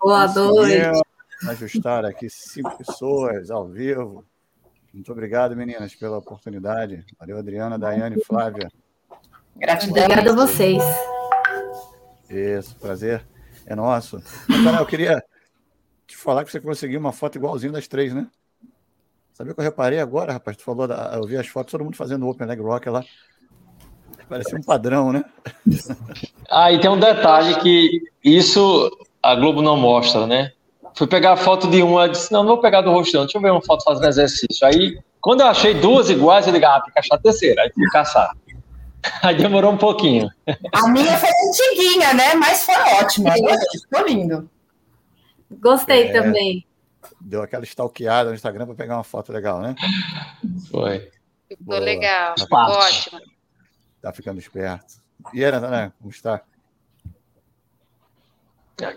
boa noite. Boa noite. Ajustar aqui cinco pessoas ao vivo. Muito obrigado, meninas, pela oportunidade. Valeu, Adriana, Daiane, Flávia. Gratidão. Obrigada a vocês. Isso, prazer é nosso. Natália, eu queria te falar que você conseguiu uma foto igualzinha das três, né? Sabia que eu reparei agora, rapaz? Tu falou, da, eu vi as fotos, todo mundo fazendo Open Leg Rock lá. Parecia um padrão, né? Ah, e tem um detalhe que isso a Globo não mostra, né? Fui pegar a foto de uma, disse, não, não vou pegar do rosto, não, deixa eu ver uma foto fazendo exercício. Aí, quando eu achei duas iguais, eu digo, ah, tem que achar a terceira. Aí fui caçar. Aí demorou um pouquinho. A minha foi antiguinha, né? Mas foi ótima. Ficou lindo. Gostei é, também. Deu aquela stalkeada no Instagram para pegar uma foto legal, né? Foi. Ficou Boa. legal. Ficou ótimo. Tá ficando esperto. E era, né? Como está? Tá,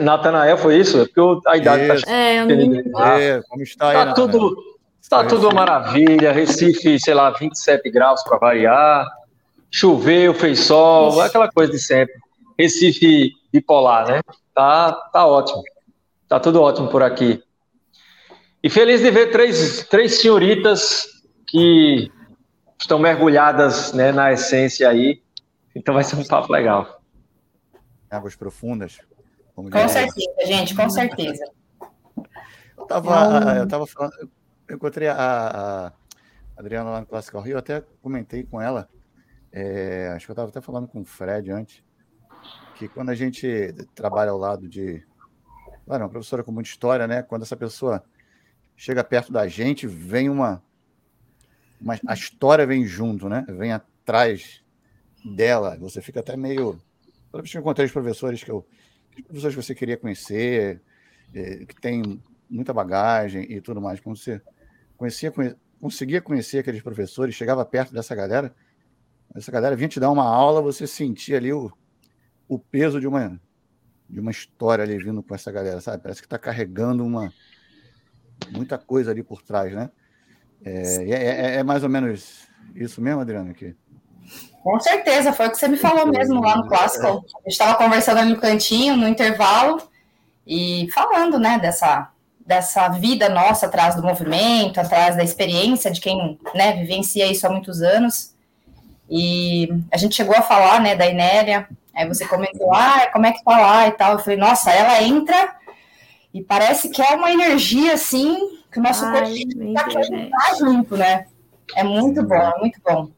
Natanael foi isso? É porque a idade está. É, é, como está aí, tá tudo, Está tudo uma maravilha. Recife, sei lá, 27 graus para variar. Choveu, fez sol, Isso. aquela coisa de sempre. Recife bipolar, né? Tá, tá ótimo. Tá tudo ótimo por aqui. E feliz de ver três, três senhoritas que estão mergulhadas né, na essência aí. Então vai ser um papo legal. Águas profundas. Com certeza, gente, com certeza. Eu estava eu tava falando, eu encontrei a, a Adriana lá no Classical Rio, até comentei com ela, é, acho que eu estava até falando com o Fred antes, que quando a gente trabalha ao lado de claro, uma professora com muita história, né? Quando essa pessoa chega perto da gente, vem uma mas a história vem junto, né? Vem atrás dela. Você fica até meio. Toda vez que encontrei os professores que eu. Os professores que você queria conhecer, eh, que tem muita bagagem e tudo mais. Quando você conhecia, conseguia conhecer aqueles professores, chegava perto dessa galera, essa galera vinha te dar uma aula, você sentia ali o, o peso de uma, de uma história ali vindo com essa galera, sabe? Parece que está carregando uma muita coisa ali por trás, né? É, é, é, é, mais ou menos isso mesmo, Adriana? Aqui? Com certeza, foi o que você me falou mesmo lá no clássico. A gente estava conversando ali no cantinho, no intervalo, e falando, né, dessa, dessa vida nossa atrás do movimento, atrás da experiência de quem, né, vivencia isso há muitos anos. E a gente chegou a falar, né, da Inélia, aí você comentou, ah, como é que tá lá e tal. Eu falei, nossa, ela entra e parece que é uma energia, assim, que o nosso corpo está junto, né? É muito bom, é muito bom.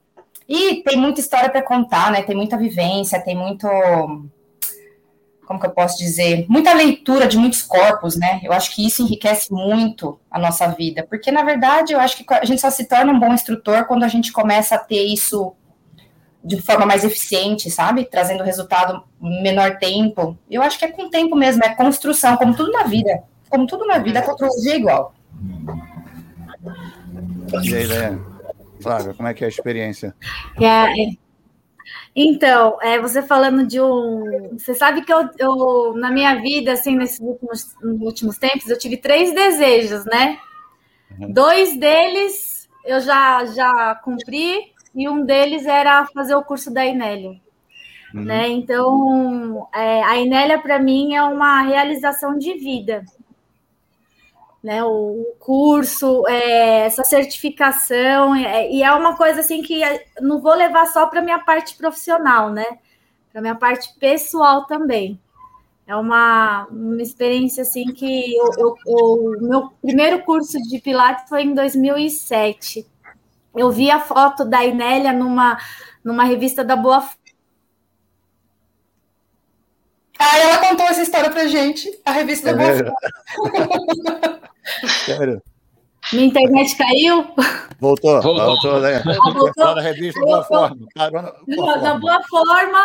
E tem muita história para contar, né? Tem muita vivência, tem muito. Como que eu posso dizer? Muita leitura de muitos corpos, né? Eu acho que isso enriquece muito a nossa vida, porque na verdade eu acho que a gente só se torna um bom instrutor quando a gente começa a ter isso de forma mais eficiente, sabe? Trazendo resultado menor tempo. Eu acho que é com tempo mesmo, é construção, como tudo na vida. Como tudo na vida, a contrologia é igual. E aí, Daiane? Flávia, como é que é a experiência? É, então, é, você falando de um. Você sabe que eu, eu, na minha vida, assim, nesses últimos, nos últimos tempos, eu tive três desejos, né? Uhum. Dois deles eu já, já cumpri, e um deles era fazer o curso da Inélia. Uhum. Né? Então, é, a Inélia, para mim, é uma realização de vida né, o curso, é, essa certificação, é, e é uma coisa assim que não vou levar só para minha parte profissional, né? Para minha parte pessoal também. É uma, uma experiência assim que o meu primeiro curso de Pilates foi em 2007. Eu vi a foto da Inélia numa, numa revista da Boa ah, ela contou essa história pra gente, a revista é da Boa Sério? Minha internet caiu? Voltou, voltou, né? Ah, voltou. na revista Boa Forma. Carona, boa na Boa Forma.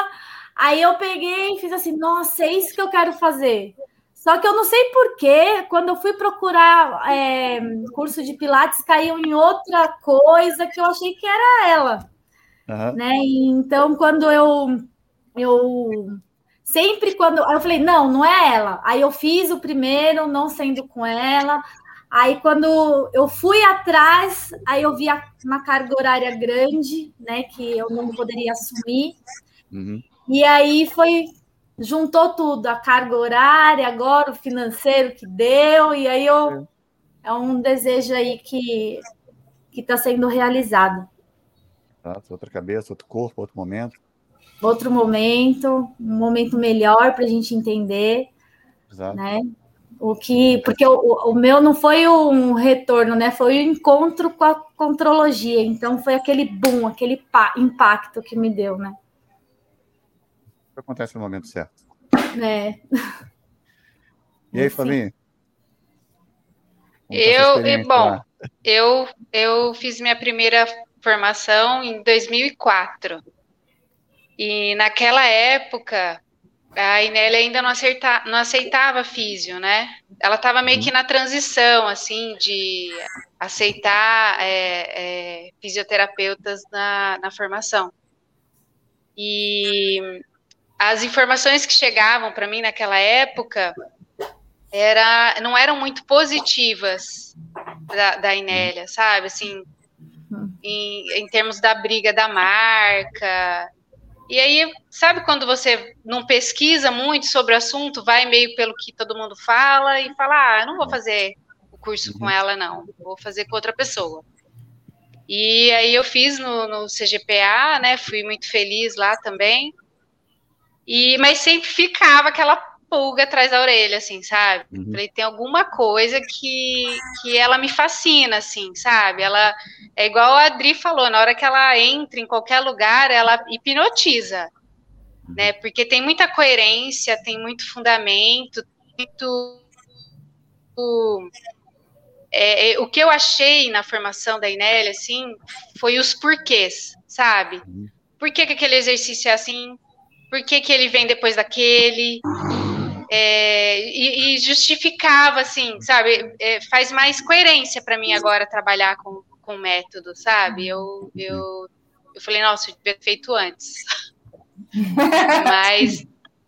Aí eu peguei e fiz assim, nossa, é isso que eu quero fazer. Só que eu não sei porquê, quando eu fui procurar é, curso de Pilates, caiu em outra coisa que eu achei que era ela. Uhum. Né? Então, quando eu, eu Sempre quando. Aí eu falei, não, não é ela. Aí eu fiz o primeiro, não sendo com ela. Aí quando eu fui atrás, aí eu vi uma carga horária grande, né? Que eu não poderia assumir. Uhum. E aí foi juntou tudo, a carga horária, agora o financeiro que deu, e aí eu é um desejo aí que que está sendo realizado. outra cabeça, outro corpo, outro momento. Outro momento, um momento melhor para a gente entender, Exato. né? O que, porque o, o meu não foi um retorno, né? Foi o um encontro com a contrologia. Então foi aquele boom, aquele impacto que me deu, né? Acontece no momento certo. É. E aí, Fabinho? Eu, e, bom, eu, eu fiz minha primeira formação em 2004. E naquela época, a Inélia ainda não, acerta, não aceitava físio, né? Ela estava meio que na transição, assim, de aceitar é, é, fisioterapeutas na, na formação. E as informações que chegavam para mim naquela época era, não eram muito positivas da, da Inélia, sabe? Assim, em, em termos da briga da marca. E aí, sabe quando você não pesquisa muito sobre o assunto, vai meio pelo que todo mundo fala e fala, ah, não vou fazer o curso com uhum. ela, não, vou fazer com outra pessoa. E aí eu fiz no, no CGPA, né? Fui muito feliz lá também. E, mas sempre ficava aquela pulga atrás da orelha, assim, sabe? Uhum. Falei, tem alguma coisa que, que ela me fascina, assim, sabe? Ela é igual a Adri falou, na hora que ela entra em qualquer lugar, ela hipnotiza, uhum. né? Porque tem muita coerência, tem muito fundamento, muito. É, é, o que eu achei na formação da Inélia, assim, foi os porquês, sabe? Uhum. Por que, que aquele exercício é assim? por que, que ele vem depois daquele. É, e, e, justificava, assim, sabe? É, faz mais coerência para mim agora trabalhar com, com método, sabe? Eu, eu, eu falei, nossa, eu devia ter feito antes. Mas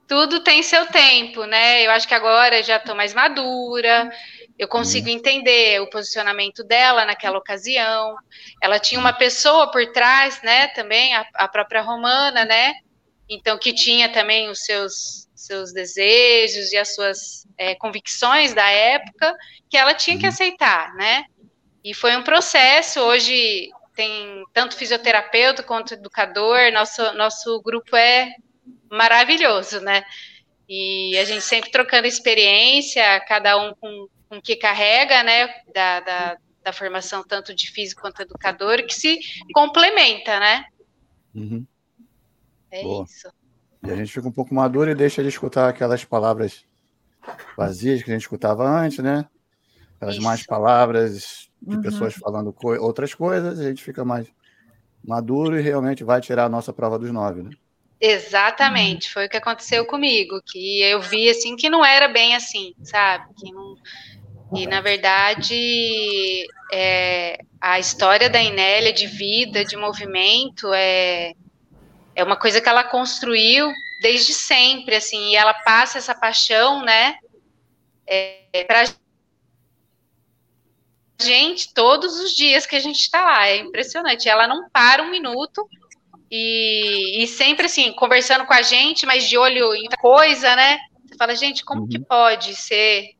tudo tem seu tempo, né? Eu acho que agora já estou mais madura, eu consigo entender o posicionamento dela naquela ocasião. Ela tinha uma pessoa por trás, né? Também, a, a própria Romana, né? então que tinha também os seus seus desejos e as suas é, convicções da época que ela tinha que uhum. aceitar, né? E foi um processo. Hoje tem tanto fisioterapeuta quanto educador. Nosso nosso grupo é maravilhoso, né? E a gente sempre trocando experiência, cada um com, com o que carrega, né? Da, da, da formação tanto de físico quanto educador, que se complementa, né? Uhum. É Boa. isso. E a gente fica um pouco maduro e deixa de escutar aquelas palavras vazias que a gente escutava antes, né? Aquelas isso. mais palavras de uhum. pessoas falando co outras coisas, a gente fica mais maduro e realmente vai tirar a nossa prova dos nove, né? Exatamente, foi o que aconteceu comigo, que eu vi assim que não era bem assim, sabe? Que não... E na verdade, é, a história da Inélia de vida, de movimento, é, é uma coisa que ela construiu desde sempre, assim, e ela passa essa paixão, né, é, para gente todos os dias que a gente está lá. É impressionante. Ela não para um minuto e, e, sempre assim, conversando com a gente, mas de olho em coisa, né? Você fala, gente, como uhum. que pode ser,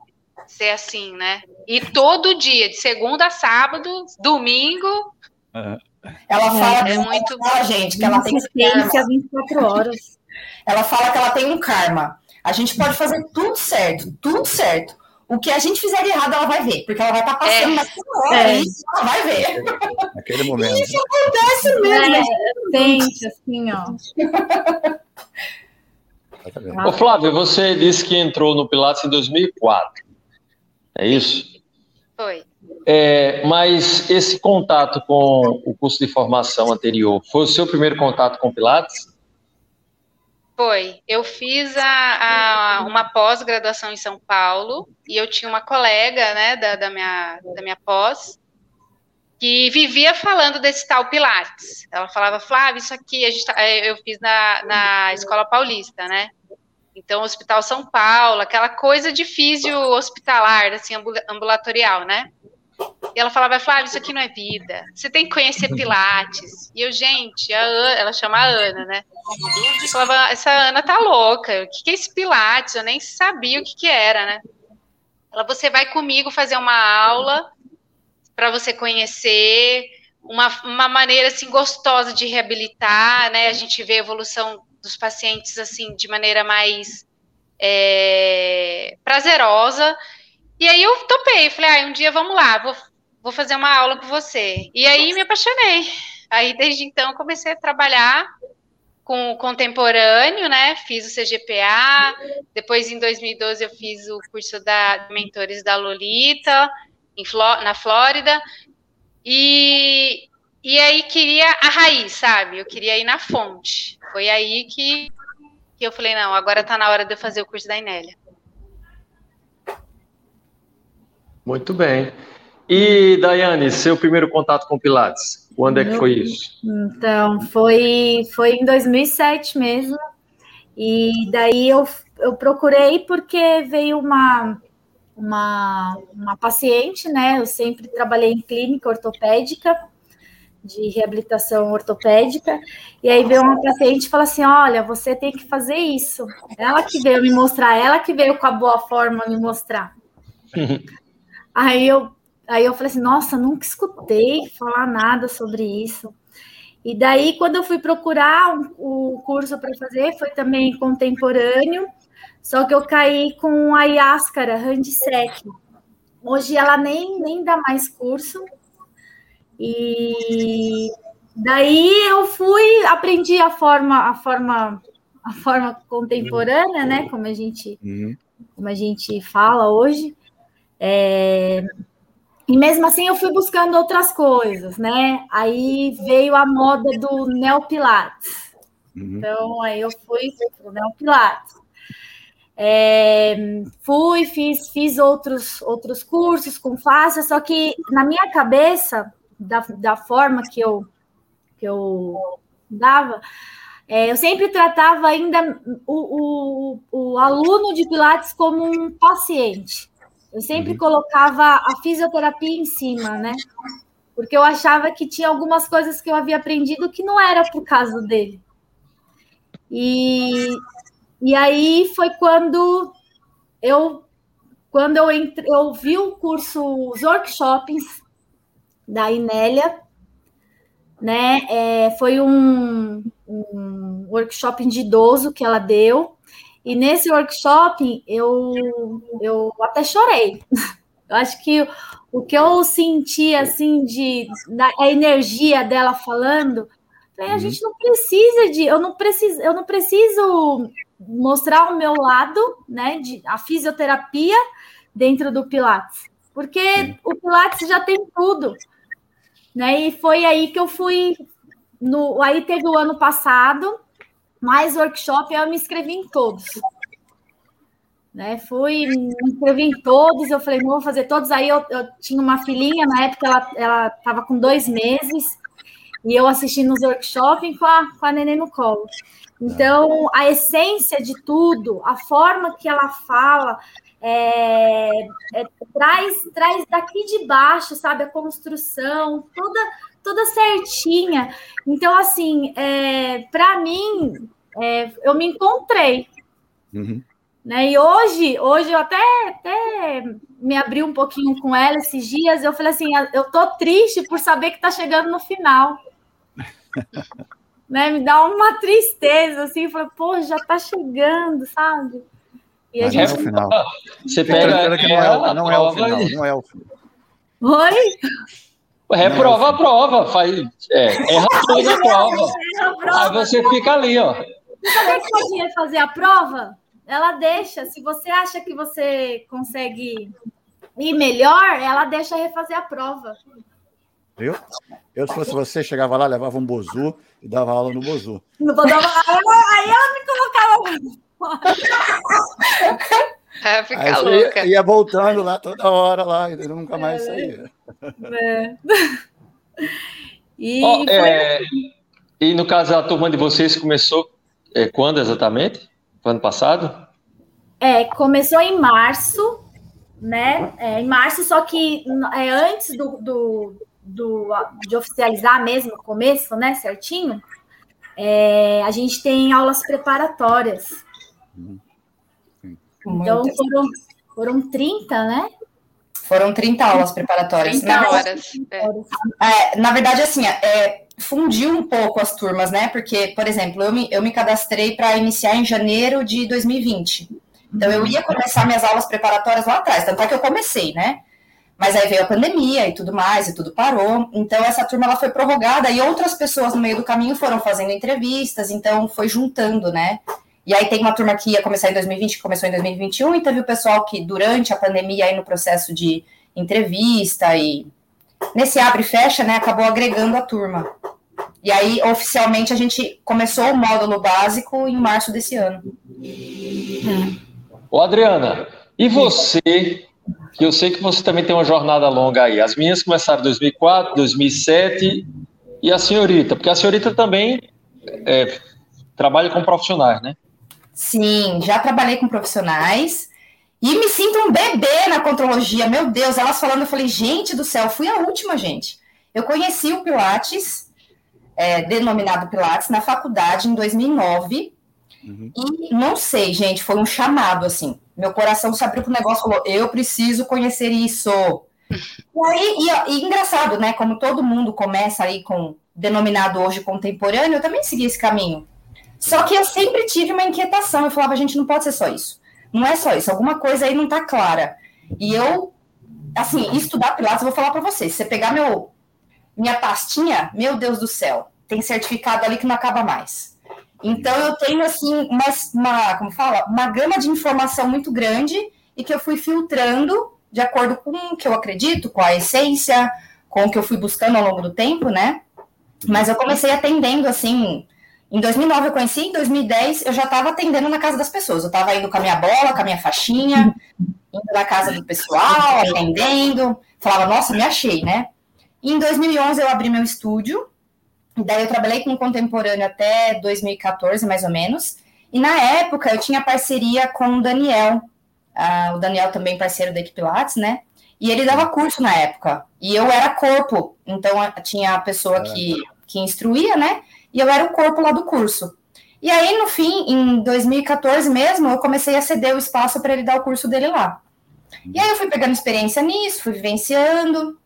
ser assim, né? E todo dia, de segunda a sábado, domingo. Uhum. Ela é, fala é, é muito fala, gente que ela tem assistência 24 horas. Ela fala que ela tem um karma. A gente pode fazer tudo certo, tudo certo. O que a gente fizer de errado, ela vai ver, porque ela vai estar tá passando é. naquela hora, é. isso ela vai ver. Naquele momento. E isso acontece mesmo. É, sente, assim, ó. Ô, Flávio, você disse que entrou no Pilates em 2004. É isso? Foi. É, mas esse contato com o curso de formação anterior foi o seu primeiro contato com Pilates? Foi. Eu fiz a, a uma pós-graduação em São Paulo e eu tinha uma colega né, da, da, minha, da minha pós que vivia falando desse tal Pilates. Ela falava, Flávia, isso aqui tá, é, eu fiz na, na Escola Paulista, né? Então, Hospital São Paulo, aquela coisa de físio hospitalar, assim, ambulatorial, né? E ela falava, Flávia, isso aqui não é vida. Você tem que conhecer Pilates. E eu, gente, a Ana, ela chama a Ana, né? Eu falava, essa Ana tá louca. O que, é esse Pilates? Eu nem sabia o que, que era, né? Ela, você vai comigo fazer uma aula para você conhecer uma, uma maneira assim gostosa de reabilitar, né? A gente vê a evolução dos pacientes assim de maneira mais é, prazerosa. E aí eu topei, falei, ah, um dia vamos lá, vou, vou fazer uma aula com você. E aí me apaixonei. Aí desde então comecei a trabalhar com o contemporâneo, né? Fiz o CGPA, depois em 2012 eu fiz o curso da mentores da Lolita em, na Flórida. E, e aí queria a raiz, sabe? Eu queria ir na fonte. Foi aí que, que eu falei, não, agora está na hora de eu fazer o curso da Inélia. Muito bem. E, Daiane, seu primeiro contato com Pilates, quando é que foi isso? Então, foi, foi em 2007 mesmo. E daí eu, eu procurei porque veio uma, uma, uma paciente, né? Eu sempre trabalhei em clínica ortopédica, de reabilitação ortopédica, e aí veio uma paciente e falou assim: Olha, você tem que fazer isso. Ela que veio me mostrar, ela que veio com a boa forma me mostrar. aí eu Aí eu falei assim, nossa, nunca escutei falar nada sobre isso. E daí, quando eu fui procurar o um, curso para fazer, foi também contemporâneo, só que eu caí com a Yaskara Handsec. Hoje ela nem, nem dá mais curso. E daí eu fui, aprendi a forma, a forma, a forma contemporânea, né? Como a gente, uhum. como a gente fala hoje. É, e mesmo assim eu fui buscando outras coisas, né? Aí veio a moda do neopilates. Uhum. Então aí eu fui para o neopilates. É, fui, fiz, fiz outros, outros cursos com faixa, só que na minha cabeça, da, da forma que eu, que eu dava, é, eu sempre tratava ainda o, o, o aluno de Pilates como um paciente. Eu sempre uhum. colocava a fisioterapia em cima, né? Porque eu achava que tinha algumas coisas que eu havia aprendido que não era por causa dele. E e aí foi quando eu quando eu entre, eu vi o curso, os workshops da Inélia, né? É, foi um, um workshop de idoso que ela deu. E nesse workshop eu, eu até chorei. Eu acho que o que eu senti assim de da, a energia dela falando, a uhum. gente não precisa de, eu não preciso, eu não preciso mostrar o meu lado, né, de a fisioterapia dentro do Pilates, porque o Pilates já tem tudo, né? E foi aí que eu fui no, aí teve o ano passado mais workshop, eu me inscrevi em todos. Né, fui, me inscrevi em todos, eu falei, vou fazer todos. Aí eu, eu tinha uma filhinha, na época ela estava com dois meses, e eu assistindo os workshops com a, com a neném no colo. Então, a essência de tudo, a forma que ela fala, é, é, traz, traz daqui de baixo, sabe, a construção, toda, toda certinha. Então, assim, é, para mim, é, eu me encontrei. Uhum. Né? E hoje, hoje eu até, até me abri um pouquinho com ela esses dias. Eu falei assim: eu tô triste por saber que está chegando no final. né, me dá uma tristeza, assim, falei, pô, já tá chegando, sabe? E a gente... é o final. Você pega que não, é, não é o final, não é o final. Oi? Reprova a prova, faz, é, erra toda a prova. Aí você fica ali, ó. Você sabe que pode fazer a prova? Ela deixa, se você acha que você consegue ir melhor, ela deixa refazer a prova. Viu? Eu, se fosse você, chegava lá, levava um bozu e dava aula no bozu. Não vou dar uma... Aí ela me colocava. É, fica louca. Ia, ia, voltando lá toda hora lá, e nunca mais é, saía. É. E, oh, é, e no caso, a turma de vocês começou é, quando exatamente? Ano passado? É, começou em março né, é, em março, só que é, antes do, do, do, de oficializar mesmo, o começo, né, certinho, é, a gente tem aulas preparatórias. Então, foram, foram 30, né? Foram 30 aulas preparatórias. 30 na horas. É. na verdade, assim, é, fundiu um pouco as turmas, né? Porque, por exemplo, eu me, eu me cadastrei para iniciar em janeiro de 2020. Então, eu ia começar minhas aulas preparatórias lá atrás, tanto é que eu comecei, né? Mas aí veio a pandemia e tudo mais, e tudo parou. Então, essa turma ela foi prorrogada e outras pessoas no meio do caminho foram fazendo entrevistas, então foi juntando, né? E aí tem uma turma que ia começar em 2020, que começou em 2021, e teve o pessoal que, durante a pandemia, aí no processo de entrevista e nesse abre e fecha, né, acabou agregando a turma. E aí, oficialmente, a gente começou o módulo básico em março desse ano. Ô, Adriana, e você, que eu sei que você também tem uma jornada longa aí. As minhas começaram em 2004, 2007, e a senhorita, porque a senhorita também é, trabalha com profissionais, né? Sim, já trabalhei com profissionais. E me sinto um bebê na contrologia. Meu Deus, elas falando, eu falei, gente do céu, fui a última, gente. Eu conheci o Pilates, é, denominado Pilates, na faculdade em 2009. Uhum. E não sei, gente, foi um chamado, assim. Meu coração se abriu pro negócio falou: eu preciso conhecer isso. E aí, e, e, engraçado, né? Como todo mundo começa aí com denominado hoje contemporâneo, eu também segui esse caminho. Só que eu sempre tive uma inquietação. Eu falava, gente, não pode ser só isso. Não é só isso. Alguma coisa aí não tá clara. E eu, assim, estudar Pilates, eu vou falar para vocês. Se você pegar meu, minha pastinha, meu Deus do céu, tem certificado ali que não acaba mais. Então eu tenho assim uma, uma, como fala, uma gama de informação muito grande e que eu fui filtrando de acordo com o que eu acredito, com a essência, com o que eu fui buscando ao longo do tempo, né? Mas eu comecei atendendo assim, em 2009 eu conheci, em 2010 eu já estava atendendo na casa das pessoas. Eu estava indo com a minha bola, com a minha faixinha, indo na casa do pessoal, atendendo. Falava, nossa, me achei, né? E em 2011 eu abri meu estúdio Daí eu trabalhei com contemporâneo até 2014, mais ou menos. E na época eu tinha parceria com o Daniel, o Daniel também parceiro da Equipe Pilates, né? E ele dava curso na época. E eu era corpo, então tinha a pessoa que, que instruía, né? E eu era o corpo lá do curso. E aí, no fim, em 2014 mesmo, eu comecei a ceder o espaço para ele dar o curso dele lá. E aí eu fui pegando experiência nisso, fui vivenciando.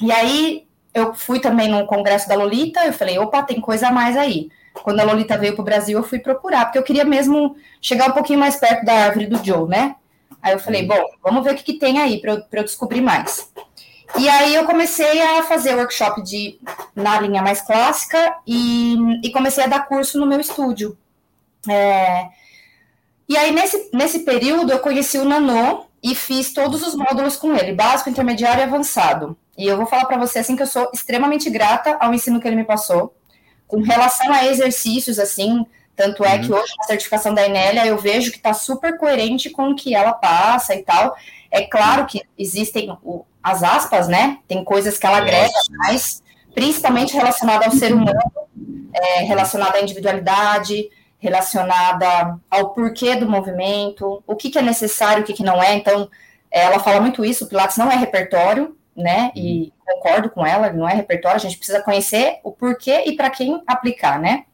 E aí eu fui também no congresso da Lolita, eu falei, opa, tem coisa a mais aí. Quando a Lolita veio para o Brasil, eu fui procurar, porque eu queria mesmo chegar um pouquinho mais perto da árvore do Joe, né? Aí eu falei, bom, vamos ver o que, que tem aí para eu, eu descobrir mais. E aí eu comecei a fazer workshop de, na linha mais clássica e, e comecei a dar curso no meu estúdio. É, e aí, nesse, nesse período, eu conheci o Nanô e fiz todos os módulos com ele, básico, intermediário e avançado. E eu vou falar para você assim que eu sou extremamente grata ao ensino que ele me passou. Com relação a exercícios, assim, tanto é uhum. que hoje na certificação da Enélia eu vejo que está super coerente com o que ela passa e tal. É claro que existem as aspas, né? Tem coisas que ela agrega mais, principalmente relacionada ao ser humano, é, relacionada à individualidade, relacionada ao porquê do movimento, o que, que é necessário, o que, que não é. Então, ela fala muito isso, o Pilates não é repertório, né? E uhum. concordo com ela, não é repertório, a gente precisa conhecer o porquê e para quem aplicar, né?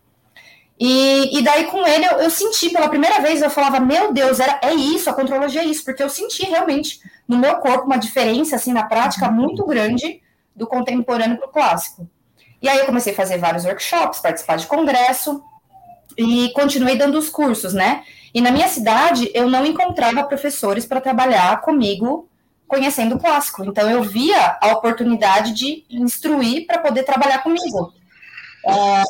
E, e daí com ele eu, eu, senti pela primeira vez, eu falava, meu Deus, era, é isso, a contrologia é isso, porque eu senti realmente no meu corpo uma diferença, assim, na prática uhum. muito grande do contemporâneo para o clássico. E aí eu comecei a fazer vários workshops, participar de congresso e continuei dando os cursos, né? E na minha cidade eu não encontrava professores para trabalhar comigo conhecendo o clássico. Então eu via a oportunidade de instruir para poder trabalhar comigo. É,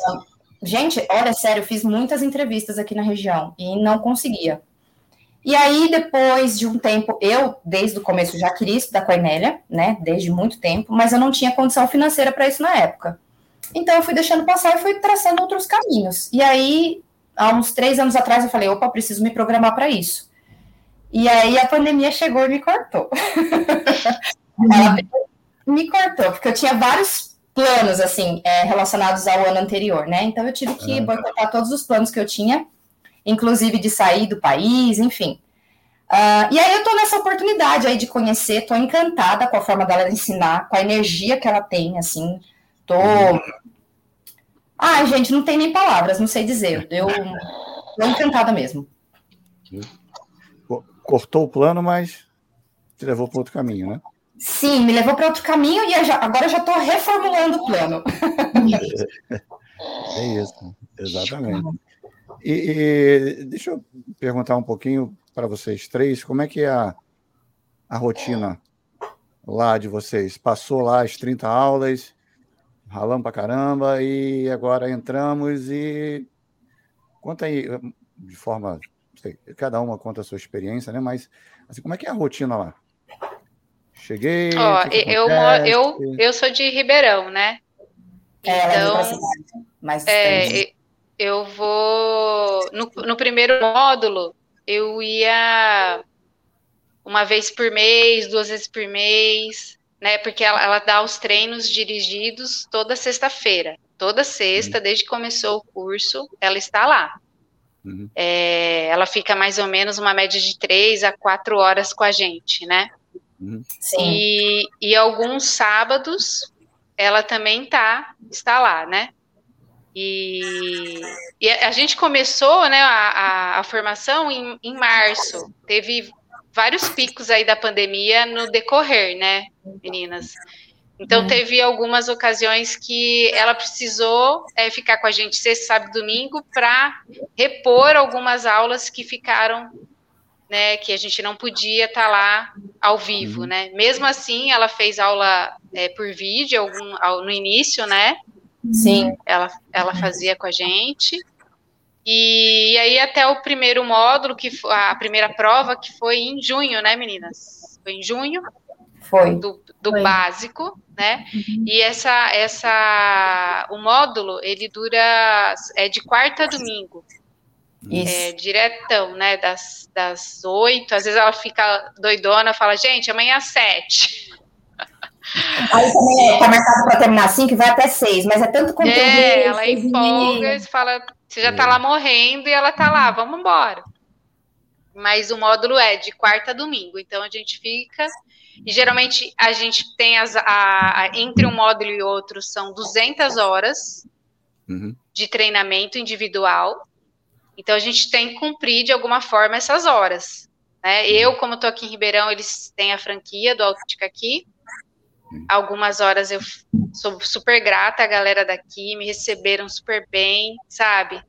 gente, olha, sério, eu fiz muitas entrevistas aqui na região e não conseguia. E aí, depois de um tempo, eu, desde o começo, já queria estudar com a Enélia, né, desde muito tempo, mas eu não tinha condição financeira para isso na época. Então, eu fui deixando passar e fui traçando outros caminhos. E aí, há uns três anos atrás, eu falei, opa, preciso me programar para isso. E aí a pandemia chegou e me cortou. Ela me cortou, porque eu tinha vários planos, assim, é, relacionados ao ano anterior, né? Então eu tive que boicotar todos os planos que eu tinha, inclusive de sair do país, enfim. Uh, e aí eu tô nessa oportunidade aí de conhecer, tô encantada com a forma dela ensinar, com a energia que ela tem, assim, tô... Ai, gente, não tem nem palavras, não sei dizer, eu tô encantada mesmo. Cortou o plano, mas te levou para outro caminho, né? Sim, me levou para outro caminho e agora eu já estou reformulando o plano. É isso, exatamente. E, e, deixa eu perguntar um pouquinho para vocês três, como é que é a, a rotina lá de vocês? Passou lá as 30 aulas, ralamos para caramba, e agora entramos e conta aí, de forma, sei, cada uma conta a sua experiência, né? Mas assim, como é que é a rotina lá? Cheguei. Ó, eu, eu, eu sou de Ribeirão, né? É, então, mais é, eu vou. No, no primeiro módulo, eu ia uma vez por mês, duas vezes por mês, né? Porque ela, ela dá os treinos dirigidos toda sexta-feira. Toda sexta, uhum. desde que começou o curso, ela está lá. Uhum. É, ela fica mais ou menos uma média de três a quatro horas com a gente, né? Uhum. E, e alguns sábados ela também tá, está lá, né? E, e a gente começou né, a, a, a formação em, em, março. Teve vários picos aí da pandemia no decorrer, né, meninas? Então, uhum. teve algumas ocasiões que ela precisou é, ficar com a gente sexta, sábado domingo para repor algumas aulas que ficaram né, que a gente não podia estar tá lá ao vivo, uhum. né? Mesmo assim, ela fez aula é, por vídeo algum, ao, no início, né? Sim. Ela, ela fazia com a gente. E, e aí até o primeiro módulo, que foi, a primeira prova, que foi em junho, né, meninas? Foi em junho. Foi. Do, do foi. básico, né? Uhum. E essa, essa, o módulo, ele dura, é de quarta a domingo. Isso. É, diretão, né? Das, das 8, às vezes ela fica doidona, fala, gente, amanhã às 7. Aí também está marcado para terminar 5 e vai até 6, mas é tanto conteúdo. É, ela empolga, você fala, você já está lá morrendo e ela está lá, vamos embora. Mas o módulo é de quarta a domingo, então a gente fica. E geralmente a gente tem as. A, a, entre um módulo e outro são 200 horas uhum. de treinamento individual. Então a gente tem que cumprir de alguma forma essas horas. Né? Eu, como estou aqui em Ribeirão, eles têm a franquia do Autística aqui. Algumas horas eu sou super grata à galera daqui, me receberam super bem, sabe?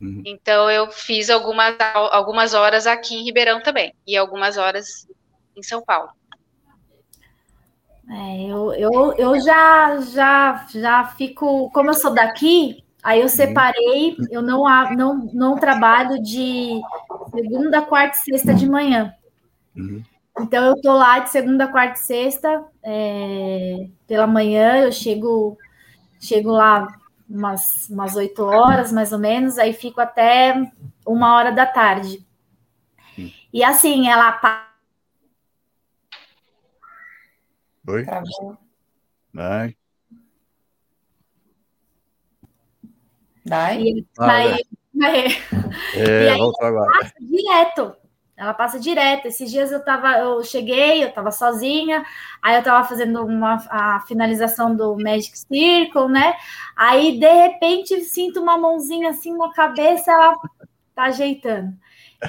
Uhum. Então eu fiz algumas, algumas horas aqui em Ribeirão também, e algumas horas em São Paulo. É, eu, eu, eu já, já, já fico, como eu sou daqui, Aí eu uhum. separei, eu não, não, não trabalho de segunda, quarta e sexta de manhã. Uhum. Então eu tô lá de segunda, quarta e sexta, é, pela manhã, eu chego, chego lá umas, umas 8 horas, mais ou menos, aí fico até uma hora da tarde. E assim, ela. Oi? Vai. Dai? E, daí, é, e aí ela passa direto. Ela passa direto. Esses dias eu tava, eu cheguei, eu tava sozinha, aí eu tava fazendo uma a finalização do Magic Circle, né? Aí de repente sinto uma mãozinha assim na cabeça, ela tá ajeitando.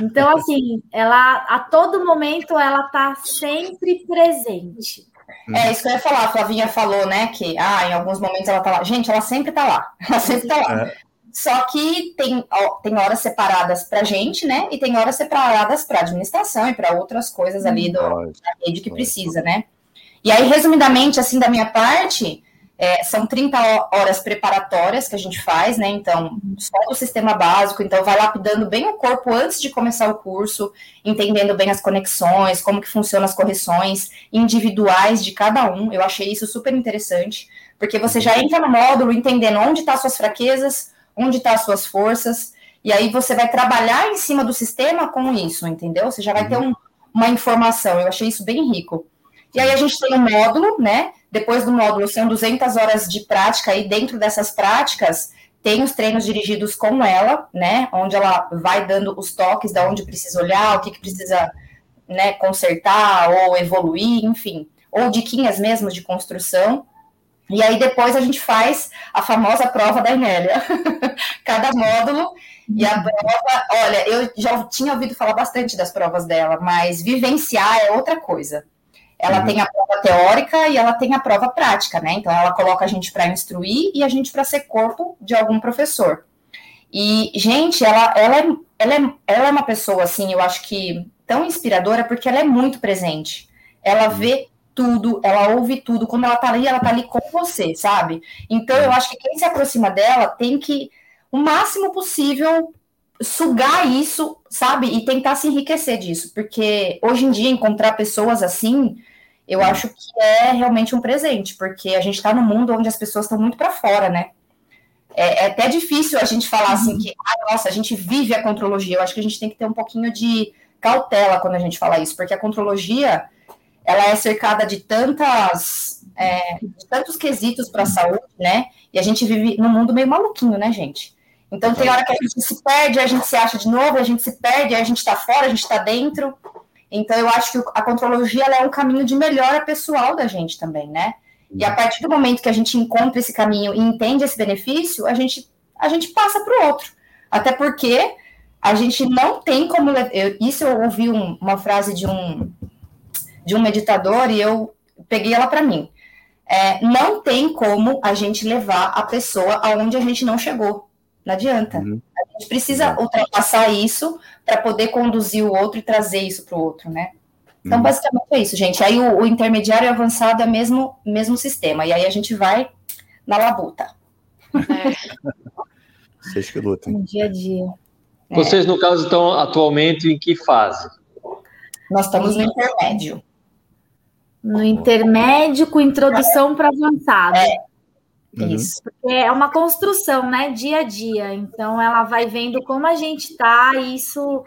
Então, assim, ela a todo momento ela tá sempre presente. É isso que eu ia falar, a Flavinha falou, né? Que ah, em alguns momentos ela tá lá. Gente, ela sempre tá lá. Ela sempre tá lá. É. Só que tem, tem horas separadas para gente, né? E tem horas separadas para administração e para outras coisas ali do, da rede que precisa, né? E aí, resumidamente, assim, da minha parte, é, são 30 horas preparatórias que a gente faz, né? Então, só o sistema básico, então vai lapidando bem o corpo antes de começar o curso, entendendo bem as conexões, como que funcionam as correções individuais de cada um. Eu achei isso super interessante, porque você já entra no módulo entendendo onde estão tá suas fraquezas, onde estão tá as suas forças, e aí você vai trabalhar em cima do sistema com isso, entendeu? Você já vai ter uhum. um, uma informação, eu achei isso bem rico. E aí a gente tem um módulo, né? Depois do módulo são 200 horas de prática, e dentro dessas práticas tem os treinos dirigidos com ela, né? Onde ela vai dando os toques da onde precisa olhar, o que, que precisa né, consertar ou evoluir, enfim, ou diquinhas mesmo de construção. E aí depois a gente faz a famosa prova da Inélia. Cada módulo e a prova, olha, eu já tinha ouvido falar bastante das provas dela, mas vivenciar é outra coisa. Ela uhum. tem a prova teórica e ela tem a prova prática, né? Então ela coloca a gente para instruir e a gente para ser corpo de algum professor. E, gente, ela, ela, é, ela, é, ela é uma pessoa, assim, eu acho que tão inspiradora porque ela é muito presente. Ela uhum. vê tudo, ela ouve tudo. Quando ela tá ali, ela tá ali com você, sabe? Então eu acho que quem se aproxima dela tem que, o máximo possível, sugar isso, sabe? E tentar se enriquecer disso. Porque hoje em dia, encontrar pessoas assim, eu acho que é realmente um presente, porque a gente está num mundo onde as pessoas estão muito para fora, né? É, é, até difícil a gente falar assim que, ah, nossa, a gente vive a contrologia. Eu acho que a gente tem que ter um pouquinho de cautela quando a gente fala isso, porque a contrologia ela é cercada de tantas é, de tantos quesitos para a saúde, né? E a gente vive num mundo meio maluquinho, né, gente? Então tem hora que a gente se perde, a gente se acha de novo, a gente se perde, a gente está fora, a gente está dentro. Então eu acho que a contrologia é um caminho de melhora pessoal da gente também, né? E a partir do momento que a gente encontra esse caminho e entende esse benefício, a gente a gente passa para o outro. Até porque a gente não tem como. Eu, isso eu ouvi um, uma frase de um de um meditador e eu peguei ela para mim. É, não tem como a gente levar a pessoa aonde a gente não chegou. Não adianta. Uhum. A gente precisa uhum. ultrapassar isso para poder conduzir o outro e trazer isso para o outro, né? Então, uhum. basicamente é isso, gente. Aí o, o intermediário e avançado é o mesmo, mesmo sistema. E aí a gente vai na labuta. É. Vocês que lutam. No dia a dia. Vocês, no caso, estão atualmente em que fase? Nós estamos no intermédio. No intermédio com introdução para avançado. É. Uhum. Isso. Porque é uma construção, né? Dia a dia. Então ela vai vendo como a gente tá, e isso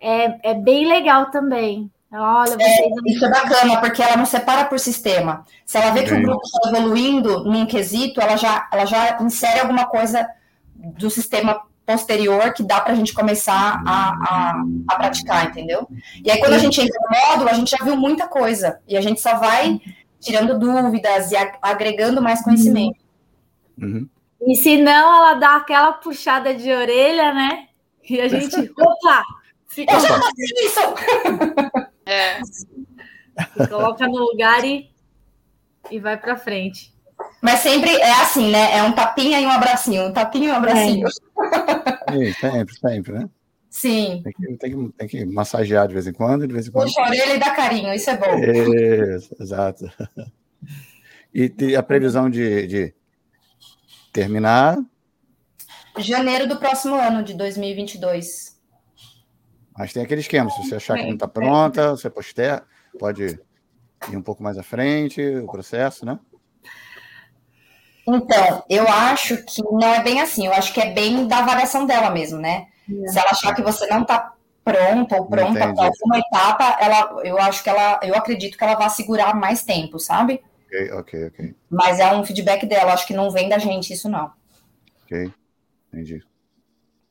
é, é bem legal também. Olha, é, isso é bacana, porque ela não separa por sistema. Se ela vê que o grupo está evoluindo num quesito, ela já, ela já insere alguma coisa do sistema posterior que dá para a gente começar a, a, a, praticar, entendeu? E aí, quando a gente entra no módulo, a gente já viu muita coisa. E a gente só vai tirando dúvidas e agregando mais conhecimento. Uhum. E se não, ela dá aquela puxada de orelha, né? E a gente, opa! Fica... Eu já isso! É. Coloca no lugar e, e vai para frente. Mas sempre é assim, né? É um tapinha e um abracinho, um tapinha e um abracinho. É. sempre, sempre, né? Sim. Tem que, tem, que, tem que massagear de vez em quando, de vez em quando. Puxa a orelha e dá carinho, isso é bom. Isso, exato. E a previsão de, de terminar? Janeiro do próximo ano, de 2022. Mas tem aquele esquema, se você achar que não está pronta, você poster, pode ir um pouco mais à frente, o processo, né? Então, eu acho que não é bem assim, eu acho que é bem da avaliação dela mesmo, né? É. Se ela achar que você não está pronta ou pronta para alguma etapa, ela, eu acho que ela, eu acredito que ela vai segurar mais tempo, sabe? Ok, ok, ok. Mas é um feedback dela, acho que não vem da gente isso não. Ok, entendi.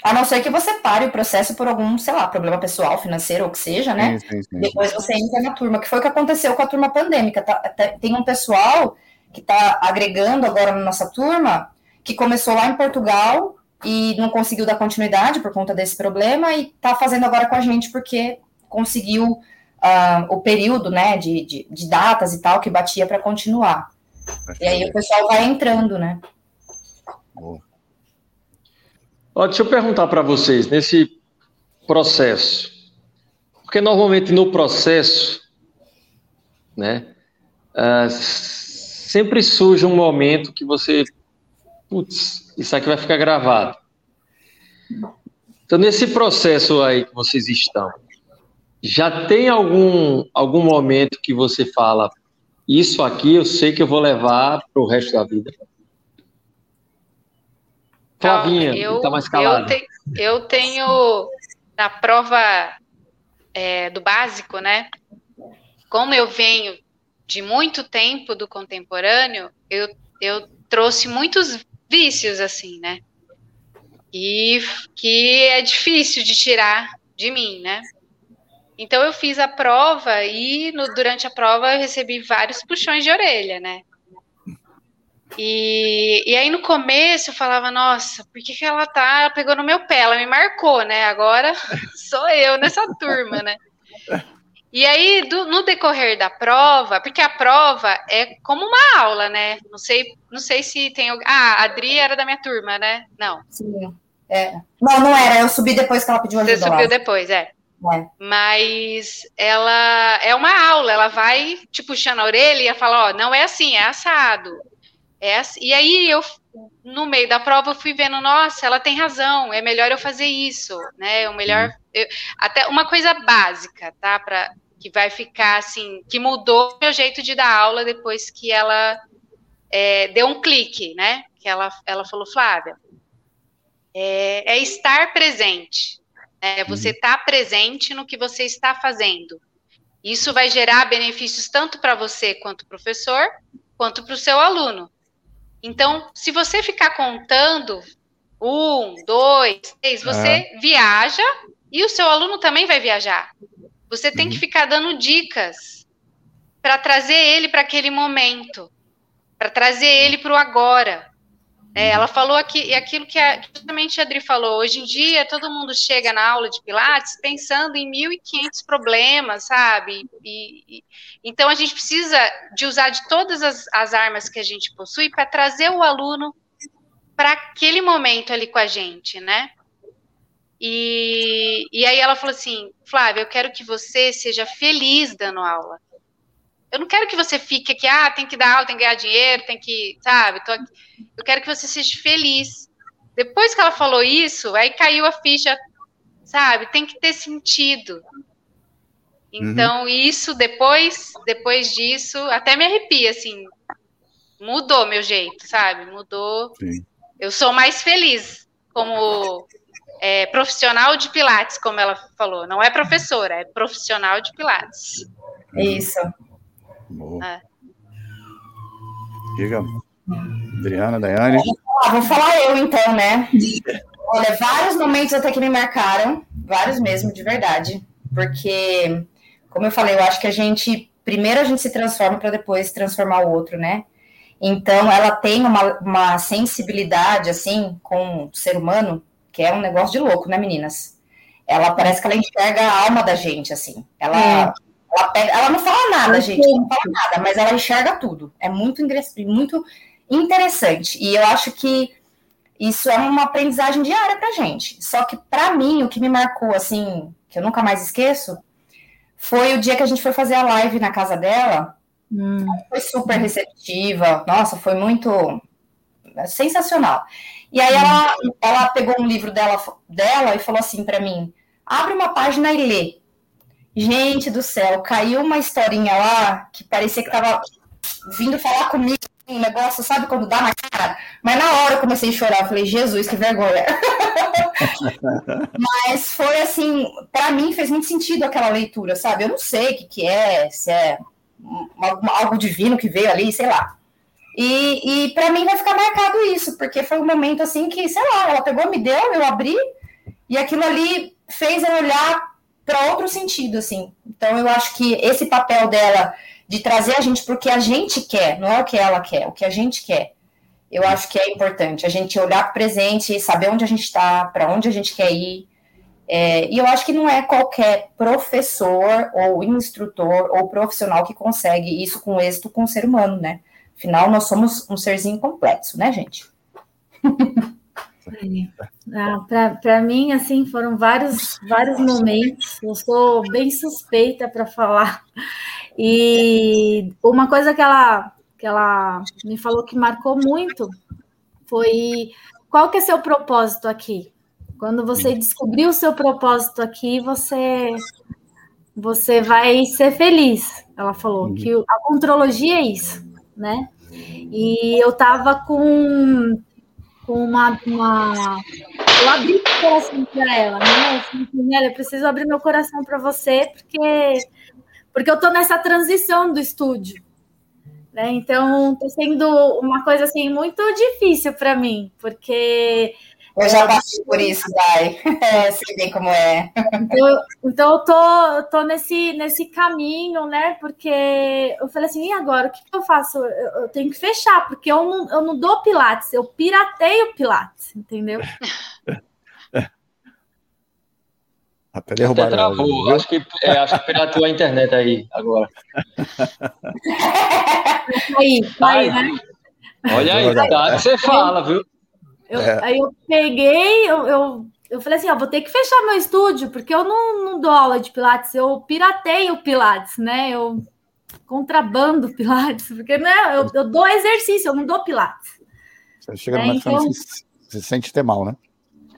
A não ser que você pare o processo por algum, sei lá, problema pessoal, financeiro, ou que seja, né? Sim, sim, sim, Depois você entra na turma, que foi o que aconteceu com a turma pandêmica. Tá, tem um pessoal que está agregando agora na nossa turma, que começou lá em Portugal e não conseguiu dar continuidade por conta desse problema e está fazendo agora com a gente porque conseguiu uh, o período, né, de, de, de, datas e tal que batia para continuar. Acho e aí o pessoal vai entrando, né? Boa. Ó, deixa eu perguntar para vocês, nesse processo, porque normalmente no processo, né, uh, sempre surge um momento que você, putz, isso aqui vai ficar gravado. Então, nesse processo aí que vocês estão, já tem algum, algum momento que você fala, isso aqui eu sei que eu vou levar para o resto da vida? Flavinha, eu, está mais calada. Eu, te, eu, tenho na prova é, do básico, né? Como eu venho de muito tempo do contemporâneo, eu, eu trouxe muitos vícios, assim, né? E que é difícil de tirar de mim, né? Então eu fiz a prova e no, durante a prova eu recebi vários puxões de orelha, né? E, e aí no começo eu falava, nossa, por que, que ela tá pegou no meu pé? Ela me marcou, né? Agora sou eu nessa turma, né? E aí, do, no decorrer da prova, porque a prova é como uma aula, né? Não sei, não sei se tem. Ah, a Adri era da minha turma, né? Não. Sim. É. Não, não era. Eu subi depois que ela pediu ajuda. Você subiu depois, é. É. Mas ela é uma aula, ela vai te puxando a orelha e fala, ó, não é assim, é assado. É assim. E aí eu, no meio da prova, eu fui vendo, nossa, ela tem razão, é melhor eu fazer isso, né? O melhor. Eu, até uma coisa básica, tá? Pra, que vai ficar assim, que mudou meu jeito de dar aula depois que ela é, deu um clique, né? Que ela, ela falou, Flávia, é, é estar presente. É você estar uhum. tá presente no que você está fazendo. Isso vai gerar benefícios tanto para você quanto professor, quanto para o seu aluno. Então, se você ficar contando um, dois, três, você é. viaja e o seu aluno também vai viajar. Você tem uhum. que ficar dando dicas para trazer ele para aquele momento, para trazer ele para o agora. É, ela falou aqui, e aquilo que, a, justamente a Adri falou, hoje em dia todo mundo chega na aula de Pilates pensando em 1.500 problemas, sabe? E, e, então a gente precisa de usar de todas as, as armas que a gente possui para trazer o aluno para aquele momento ali com a gente, né? E, e aí ela falou assim, Flávia, eu quero que você seja feliz dando aula. Eu não quero que você fique aqui, ah, tem que dar aula, tem que ganhar dinheiro, tem que, sabe? Eu quero que você seja feliz. Depois que ela falou isso, aí caiu a ficha, sabe? Tem que ter sentido. Então, uhum. isso depois, depois disso, até me arrepia, assim. Mudou meu jeito, sabe? Mudou. Sim. Eu sou mais feliz como é, profissional de Pilates, como ela falou. Não é professora, é profissional de Pilates. Isso. Boa. É. Diga, Adriana, Daiane. Ah, vou falar eu então, né? Olha, vários momentos até que me marcaram, vários mesmo, de verdade. Porque, como eu falei, eu acho que a gente, primeiro a gente se transforma para depois transformar o outro, né? Então, ela tem uma, uma sensibilidade, assim, com o ser humano, que é um negócio de louco, né, meninas? Ela parece que ela enxerga a alma da gente, assim. Ela. É ela, pega, ela não fala nada, gente, não fala nada, mas ela enxerga tudo. É muito, muito interessante. E eu acho que isso é uma aprendizagem diária pra gente. Só que para mim, o que me marcou, assim, que eu nunca mais esqueço, foi o dia que a gente foi fazer a live na casa dela. Hum. Foi super receptiva. Nossa, foi muito sensacional. E aí ela, ela pegou um livro dela, dela e falou assim para mim: abre uma página e lê. Gente do céu, caiu uma historinha lá que parecia que tava vindo falar comigo, um negócio, sabe quando dá na cara? Mas na hora eu comecei a chorar, falei, Jesus, que vergonha. Mas foi assim, para mim fez muito sentido aquela leitura, sabe? Eu não sei o que, que é, se é algo divino que veio ali, sei lá. E, e para mim vai ficar marcado isso, porque foi um momento assim que, sei lá, ela pegou, me deu, eu abri, e aquilo ali fez eu olhar para outro sentido, assim. Então, eu acho que esse papel dela de trazer a gente porque a gente quer, não é o que ela quer, o que a gente quer. Eu acho que é importante a gente olhar para o presente, saber onde a gente está, para onde a gente quer ir. É, e eu acho que não é qualquer professor ou instrutor ou profissional que consegue isso com êxito com o ser humano, né? Afinal, nós somos um serzinho complexo, né, gente? Ah, para mim, assim, foram vários, vários momentos. Eu sou bem suspeita para falar. E uma coisa que ela, que ela me falou que marcou muito foi qual que é seu propósito aqui? Quando você descobrir o seu propósito aqui, você você vai ser feliz. Ela falou uhum. que a contrologia é isso, né? E eu tava com com uma, uma... Eu abri o coração para ela, né? Eu eu preciso abrir meu coração para você, porque, porque eu estou nessa transição do estúdio. Né? Então, está sendo uma coisa assim muito difícil para mim, porque Eu já passei por isso, Dai. É, sei bem como é. Então, então eu tô, eu tô nesse, nesse caminho, né? Porque eu falei assim, e agora? O que, que eu faço? Eu, eu, tenho que fechar, porque eu não, eu não dou Pilates, eu pirateio Pilates, entendeu? Até derrubar Até travou. Acho que, é, acho que pirateou a internet aí agora. aí, aí, né? Olha aí, tá, você fala, viu? Eu, é. Aí eu peguei, eu, eu, eu falei assim, ó, vou ter que fechar meu estúdio, porque eu não, não dou aula de Pilates, eu pirateio o Pilates, né? Eu contrabando Pilates, porque né, eu, eu dou exercício, eu não dou Pilates. Você chega no é, então... você, você sente ter mal, né?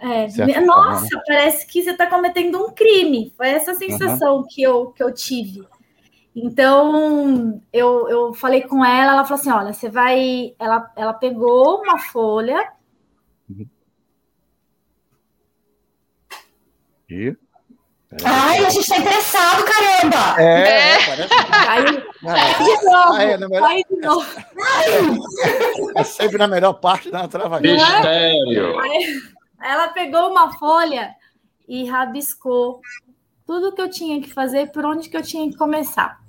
É, nossa, forma, né? parece que você está cometendo um crime. Foi essa sensação uhum. que, eu, que eu tive. Então, eu, eu falei com ela, ela falou assim: olha, você vai. Ela, ela pegou uma folha. E? Ai, a gente tá interessado, caramba! É, é. parece. Aí, de novo, aí, melhor... aí de novo. É sempre na melhor parte da trabalhada. Mistério! Aí, ela pegou uma folha e rabiscou tudo que eu tinha que fazer, por onde que eu tinha que começar.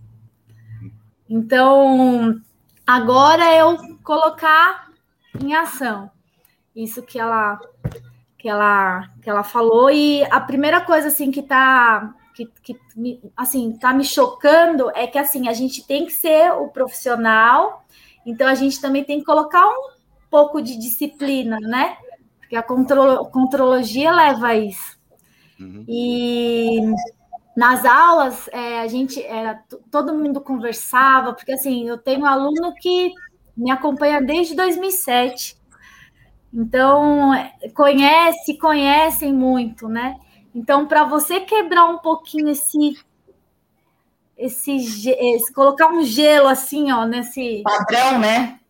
Então, agora é eu colocar em ação isso que ela que ela que ela falou e a primeira coisa assim que tá que, que assim tá me chocando é que assim a gente tem que ser o profissional, então a gente também tem que colocar um pouco de disciplina, né? Porque a control, contrologia leva a isso. Uhum. E nas aulas, é, a gente era, todo mundo conversava, porque assim, eu tenho um aluno que me acompanha desde 2007. Então, conhece, conhecem muito, né? Então, para você quebrar um pouquinho esse, esse, esse, colocar um gelo assim, ó, nesse padrão, né?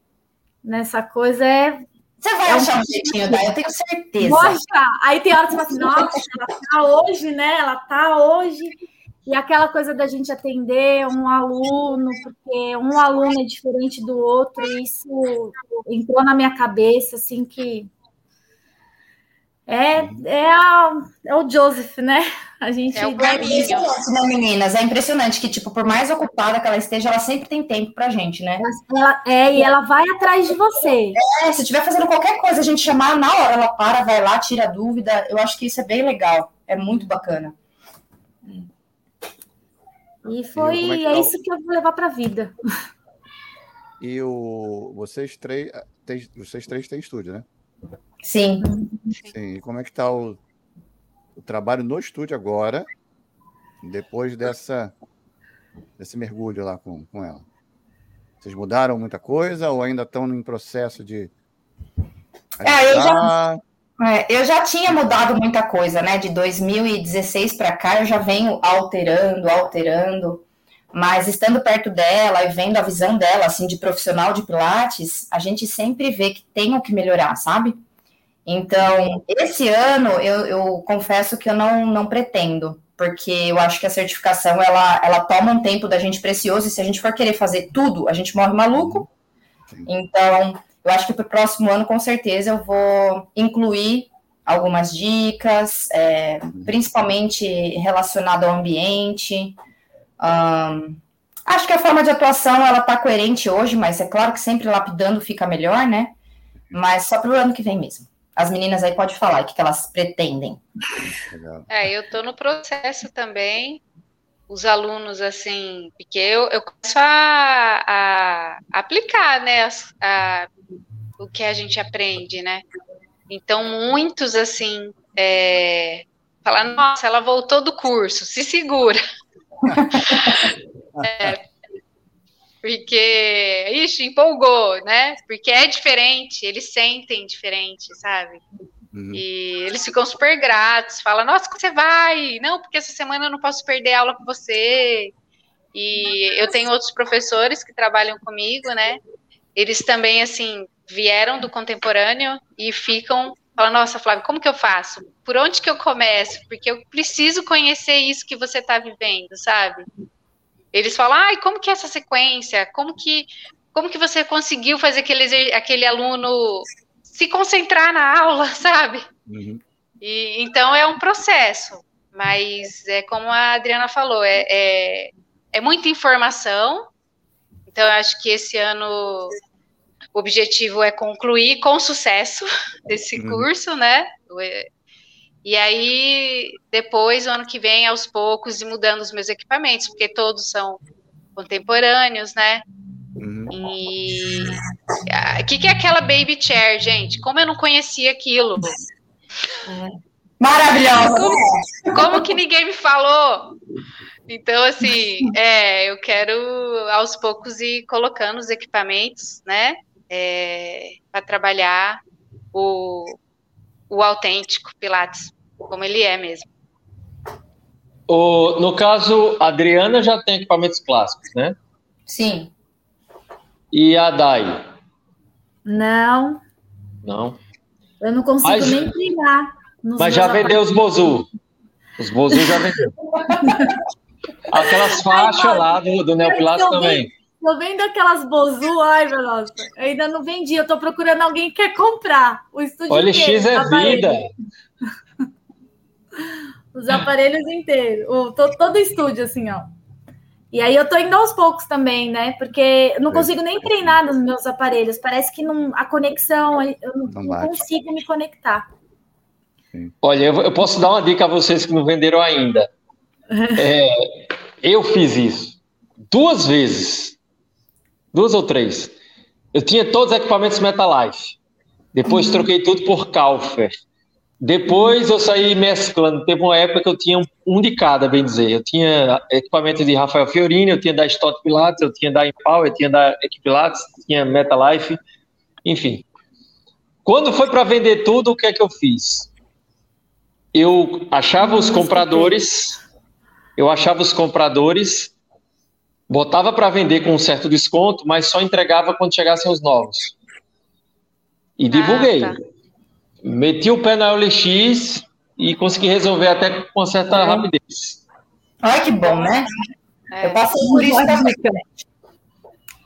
Nessa coisa é você vai é achar um jeitinho, daí, eu tenho certeza. Mostra. Aí tem hora que você fala assim, nossa, ela tá hoje, né? Ela tá hoje. E aquela coisa da gente atender um aluno, porque um aluno é diferente do outro, isso entrou na minha cabeça, assim, que é, é, a, é o Joseph, né? A gente é o caminho. Né, meninas? É impressionante que, tipo, por mais ocupada que ela esteja, ela sempre tem tempo pra gente, né? Ela, é, e ela vai atrás de você. É, se estiver fazendo qualquer coisa, a gente chamar na hora, ela para, vai lá, tira a dúvida. Eu acho que isso é bem legal. É muito bacana. E foi e é, é tá isso que eu vou levar pra vida. E o, vocês três, tem, vocês três têm estúdio, né? Sim. Sim. E como é que está o, o trabalho no estúdio agora, depois dessa desse mergulho lá com, com ela? Vocês mudaram muita coisa ou ainda estão em processo de. É, eu já, é, eu já tinha mudado muita coisa, né? De 2016 para cá, eu já venho alterando, alterando. Mas estando perto dela e vendo a visão dela, assim, de profissional de Pilates, a gente sempre vê que tem o que melhorar, sabe? Então, esse ano, eu, eu confesso que eu não, não pretendo, porque eu acho que a certificação, ela, ela toma um tempo da gente precioso, e se a gente for querer fazer tudo, a gente morre maluco. Então, eu acho que para o próximo ano, com certeza, eu vou incluir algumas dicas, é, principalmente relacionado ao ambiente, um, acho que a forma de atuação ela está coerente hoje, mas é claro que sempre lapidando fica melhor, né? Mas só para o ano que vem mesmo. As meninas aí podem falar o que, que elas pretendem. É, eu estou no processo também. Os alunos, assim, porque eu, eu começo a, a aplicar, né, a, o que a gente aprende, né? Então, muitos, assim, é, nossa, ela voltou do curso, se segura é, porque, ixi, empolgou, né? Porque é diferente, eles sentem diferente, sabe? Uhum. E eles ficam super gratos, falam, nossa, você vai? Não, porque essa semana eu não posso perder aula com você. E eu tenho outros professores que trabalham comigo, né? Eles também, assim, vieram do contemporâneo e ficam Fala, nossa, Flávio, como que eu faço? Por onde que eu começo? Porque eu preciso conhecer isso que você está vivendo, sabe? Eles falam, ai, como que é essa sequência? Como que, como que você conseguiu fazer aquele, aquele aluno se concentrar na aula, sabe? Uhum. E, então é um processo, mas é como a Adriana falou, é, é, é muita informação. Então eu acho que esse ano o objetivo é concluir com sucesso esse uhum. curso, né? E aí, depois, o ano que vem, aos poucos, e mudando os meus equipamentos, porque todos são contemporâneos, né? Uhum. E o que, que é aquela baby chair, gente? Como eu não conhecia aquilo? Maravilhosa! Como, como que ninguém me falou? Então, assim, é, eu quero aos poucos ir colocando os equipamentos, né? É, para trabalhar o, o autêntico Pilates, como ele é mesmo. O, no caso, a Adriana já tem equipamentos clássicos, né? Sim. E a Dai? Não. Não. Eu não consigo mas, nem treinar. Mas já vendeu os Bozu. Os Bozu já vendeu. Aquelas faixas lá do, do Neopilates também. Tô vendo aquelas Bozu, ai, meu nossa. Eu ainda não vendi, eu tô procurando alguém que quer comprar. O estúdio OLX inteiro, é vida. Os aparelhos inteiros. O, todo, todo estúdio, assim, ó. E aí eu tô indo aos poucos também, né? Porque eu não consigo nem treinar nos meus aparelhos. Parece que não, a conexão, eu não, não, não consigo me conectar. Olha, eu, eu, posso dar uma dica a vocês que não venderam ainda. É, eu fiz isso duas vezes duas ou três. Eu tinha todos os equipamentos Metalife. Depois uhum. troquei tudo por Calfer. Depois eu saí mesclando. Teve uma época que eu tinha um de cada, bem dizer. Eu tinha equipamento de Rafael Fiorini, eu tinha da Stott Pilates, eu tinha da Impal, eu tinha da Equipilates, tinha Metalife, enfim. Quando foi para vender tudo, o que é que eu fiz? Eu achava os compradores, eu achava os compradores botava para vender com um certo desconto, mas só entregava quando chegassem os novos. E divulguei. Ah, tá. Meti o pé na OLX e consegui resolver até com uma certa é. rapidez. Olha que bom, né? É. Eu passei por isso também.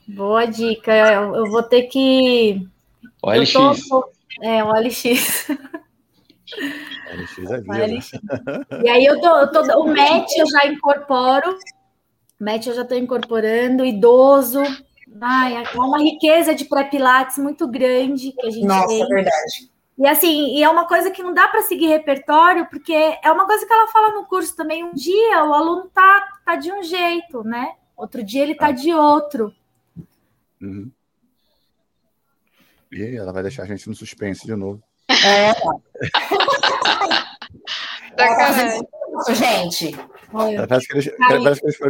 Boa dica. Eu, eu, vou ter que. OLX. Tô... É, OLX. OLX é vida. OLX. E aí eu tô, eu tô, o match eu já incorporo Matt eu já estou incorporando, idoso. Ai, é uma riqueza de pré-pilates muito grande que a gente Nossa, tem. Nossa, é verdade. E assim, e é uma coisa que não dá para seguir repertório, porque é uma coisa que ela fala no curso também. Um dia o aluno tá, tá de um jeito, né? Outro dia ele tá de outro. Uhum. E ela vai deixar a gente no suspense de novo. É. Isso, gente. Parece que eles, parece que eles,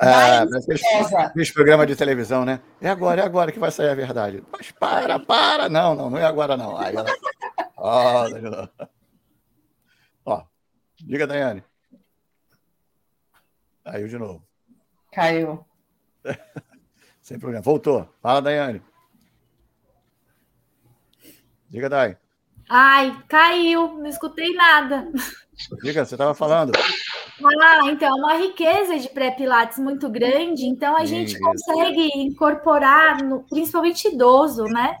é, parece que eles, eles programa de televisão, né? É agora, é agora que vai sair a verdade. Mas para, para. Não, não, não é agora, não. Aí ela... Ó, Ó, diga, Daiane. Caiu de novo. Caiu. Sem problema. Voltou. Fala, Daiane. Diga, Dai. Ai, caiu. Não escutei nada. Diga, você estava falando. Ah, então, é uma riqueza de pré-pilates muito grande, então a Sim, gente consegue isso. incorporar, no, principalmente idoso, né?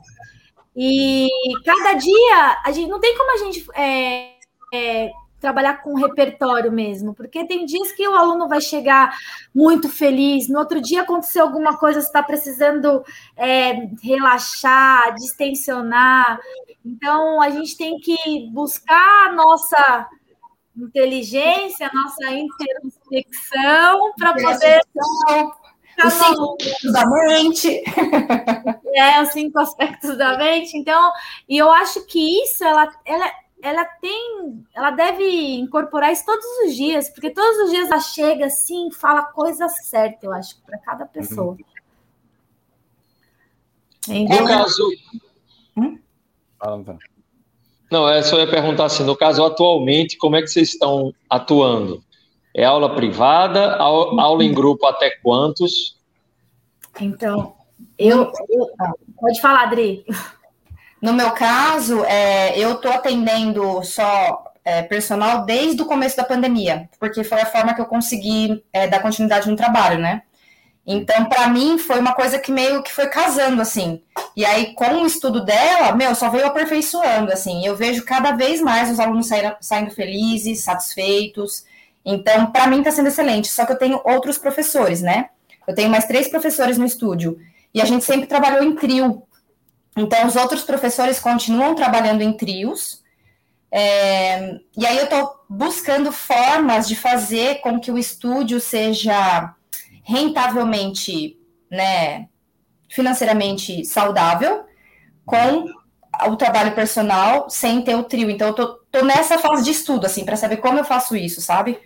E cada dia, a gente não tem como a gente é, é, trabalhar com repertório mesmo, porque tem dias que o aluno vai chegar muito feliz, no outro dia aconteceu alguma coisa, você está precisando é, relaxar, distensionar. Então, a gente tem que buscar a nossa inteligência, nossa intersecção para poder. Os cinco aspectos da mente. É, os cinco aspectos da mente. Então, e eu acho que isso, ela, ela, ela tem, ela deve incorporar isso todos os dias, porque todos os dias ela chega assim, fala a coisa certa, eu acho, para cada pessoa. Então, no caso. Hum? Não, é só ia perguntar assim, no caso atualmente, como é que vocês estão atuando? É aula privada, aula em grupo até quantos? Então, eu, eu pode falar, Adri. No meu caso, é, eu estou atendendo só é, personal desde o começo da pandemia, porque foi a forma que eu consegui é, dar continuidade no trabalho, né? Então, para mim, foi uma coisa que meio que foi casando, assim. E aí, com o estudo dela, meu, só veio aperfeiçoando, assim. Eu vejo cada vez mais os alunos saindo, saindo felizes, satisfeitos. Então, para mim, está sendo excelente. Só que eu tenho outros professores, né? Eu tenho mais três professores no estúdio. E a gente sempre trabalhou em trio. Então, os outros professores continuam trabalhando em trios. É, e aí, eu estou buscando formas de fazer com que o estúdio seja rentavelmente, né, financeiramente saudável, com o trabalho personal, sem ter o trio. Então, eu tô, tô nessa fase de estudo, assim, para saber como eu faço isso, sabe?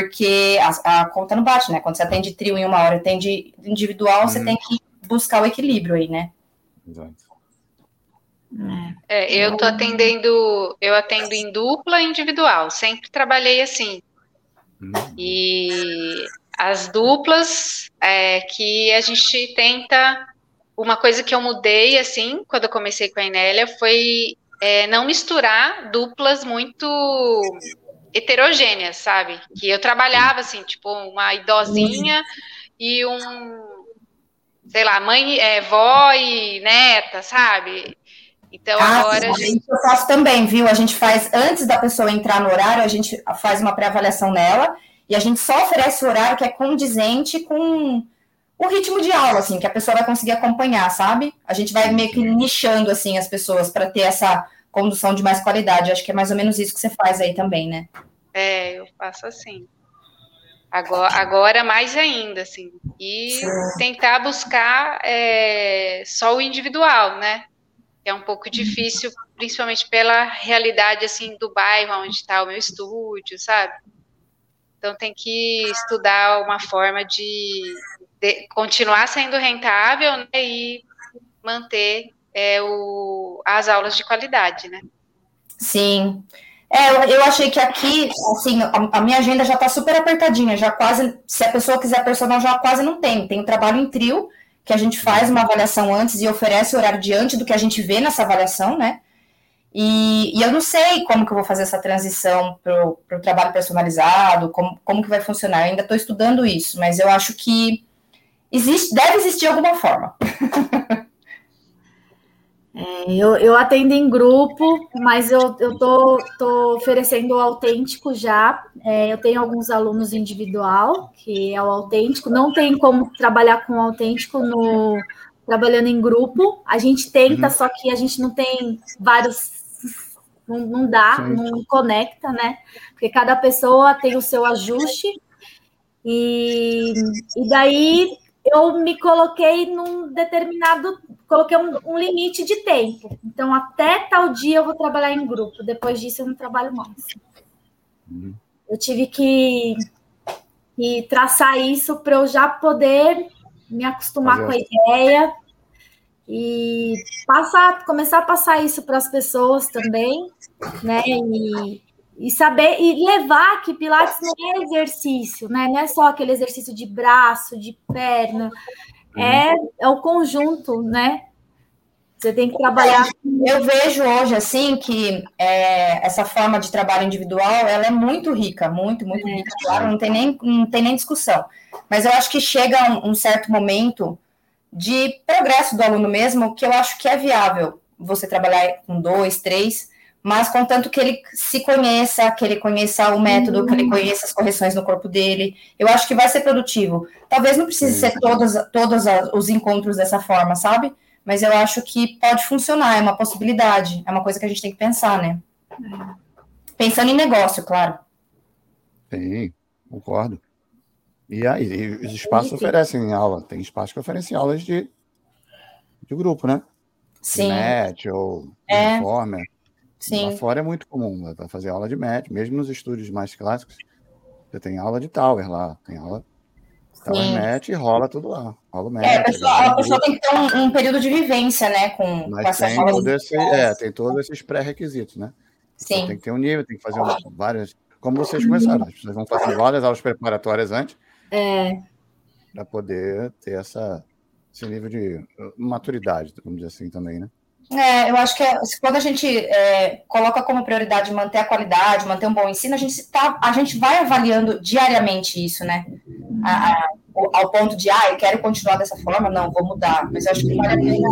Porque a, a, conta não bate, né? Quando você atende trio em uma hora, atende individual, uhum. você tem que buscar o equilíbrio aí, né? Exato. É, eu tô atendendo, eu atendo em dupla e individual, sempre trabalhei assim. Uhum. E as duplas, é, que a gente tenta. Uma coisa que eu mudei, assim, quando eu comecei com a Enélia, foi é, não misturar duplas muito heterogêneas, sabe? Que eu trabalhava, assim, tipo, uma idosinha e um, sei lá, mãe, é, vó e neta, sabe? Então ah, agora. A gente... Eu faço também, viu? A gente faz, antes da pessoa entrar no horário, a gente faz uma pré-avaliação nela e a gente só oferece o horário que é condizente com o ritmo de aula, assim, que a pessoa vai conseguir acompanhar, sabe? A gente vai meio que nichando, assim, as pessoas para ter essa condução de mais qualidade. Acho que é mais ou menos isso que você faz aí também, né? É, eu faço assim. Agora, agora mais ainda, assim. E Sim. tentar buscar é, só o individual, né? É um pouco difícil, principalmente pela realidade, assim, do bairro onde está o meu estúdio, sabe? Então tem que estudar uma forma de, de continuar sendo rentável né, e manter é, o, as aulas de qualidade, né? Sim. É, eu, achei que aqui, assim, a, a minha agenda já está super apertadinha, já quase, se a pessoa quiser personal, já quase não tem. Tem o trabalho em trio, que a gente faz uma avaliação antes e oferece o horário diante do que a gente vê nessa avaliação, né? E, e, eu não sei como que eu vou fazer essa transição para o trabalho personalizado, como, como que vai funcionar. Eu ainda estou estudando isso, mas eu acho que existe, deve existir alguma forma. É, eu, eu atendo em grupo, mas eu estou tô, oferecendo o autêntico já. É, eu tenho alguns alunos individual, que é o autêntico. Não tem como trabalhar com o autêntico no, trabalhando em grupo. A gente tenta, uhum. só que a gente não tem vários não, não dá, Sim. não conecta, né? Porque cada pessoa tem o seu ajuste. E, e daí eu me coloquei num determinado, coloquei um, um, limite de tempo. Então, até tal dia eu vou trabalhar em grupo, depois disso eu não trabalho mais. Uhum. Eu tive que, que traçar isso para eu já poder me acostumar com a ideia e passar, começar a passar isso para as pessoas também, né? E, e saber e levar que Pilates não é exercício, né? Não é só aquele exercício de braço, de perna, é, é o conjunto, né? Você tem que trabalhar. Eu vejo hoje assim que é, essa forma de trabalho individual ela é muito rica, muito, muito é. rica. Claro, não tem nem não tem nem discussão. Mas eu acho que chega um, um certo momento de progresso do aluno mesmo, que eu acho que é viável você trabalhar com dois, três, mas contanto que ele se conheça, que ele conheça o método, uhum. que ele uhum. conheça as correções no corpo dele, eu acho que vai ser produtivo. Talvez não precise ser todos, todos os encontros dessa forma, sabe? Mas eu acho que pode funcionar, é uma possibilidade, é uma coisa que a gente tem que pensar, né? Pensando em negócio, claro. Sim, concordo. E aí, os espaços oferecem aula. Tem espaços que oferecem aulas de, de grupo, né? Sim. Match ou é. Informer. Sim. Lá fora é muito comum né? fazer aula de match, mesmo nos estúdios mais clássicos. Você tem aula de tower lá, tem aula Tower match e rola tudo lá. Rola match. É, a pessoa, a pessoa tem que ter um, um, período de vivência, né? Com, Mas com tem, todo esse, é, tem todos esses pré-requisitos, né? Sim. Então, tem que ter um nível, tem que fazer várias. Como vocês começaram, as pessoas vão fazer várias aulas preparatórias antes é. Para poder ter essa, esse nível de maturidade, vamos dizer assim também, né? É, eu acho que é, quando a gente é, coloca como prioridade manter a qualidade, manter um bom ensino, a gente, tá, a gente vai avaliando diariamente isso, né? A, a, ao ponto de, ah, eu quero continuar dessa forma, não, vou mudar. Mas eu acho que vale a pena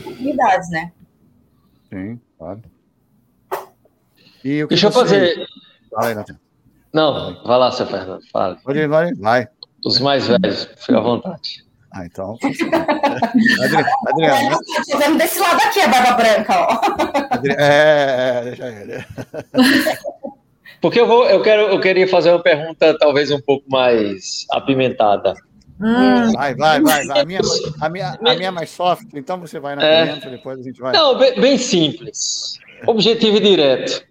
oportunidades, né? Sim, claro. E Deixa eu fazer. Fala aí, Nathan. Não, vai lá, seu Fernando. Fala. Pode vai, vai. Os mais velhos, fica à vontade. Ah, então. Adriana. Estou vendo desse lado aqui a barba branca, ó. É, é, deixa ele. Porque eu, vou, eu, quero, eu queria fazer uma pergunta talvez um pouco mais apimentada. Hum. Vai, vai, vai. vai. A, minha, a, minha, a minha é mais soft, então você vai na é... depois a gente vai. Não, bem, bem simples. Objetivo e direto.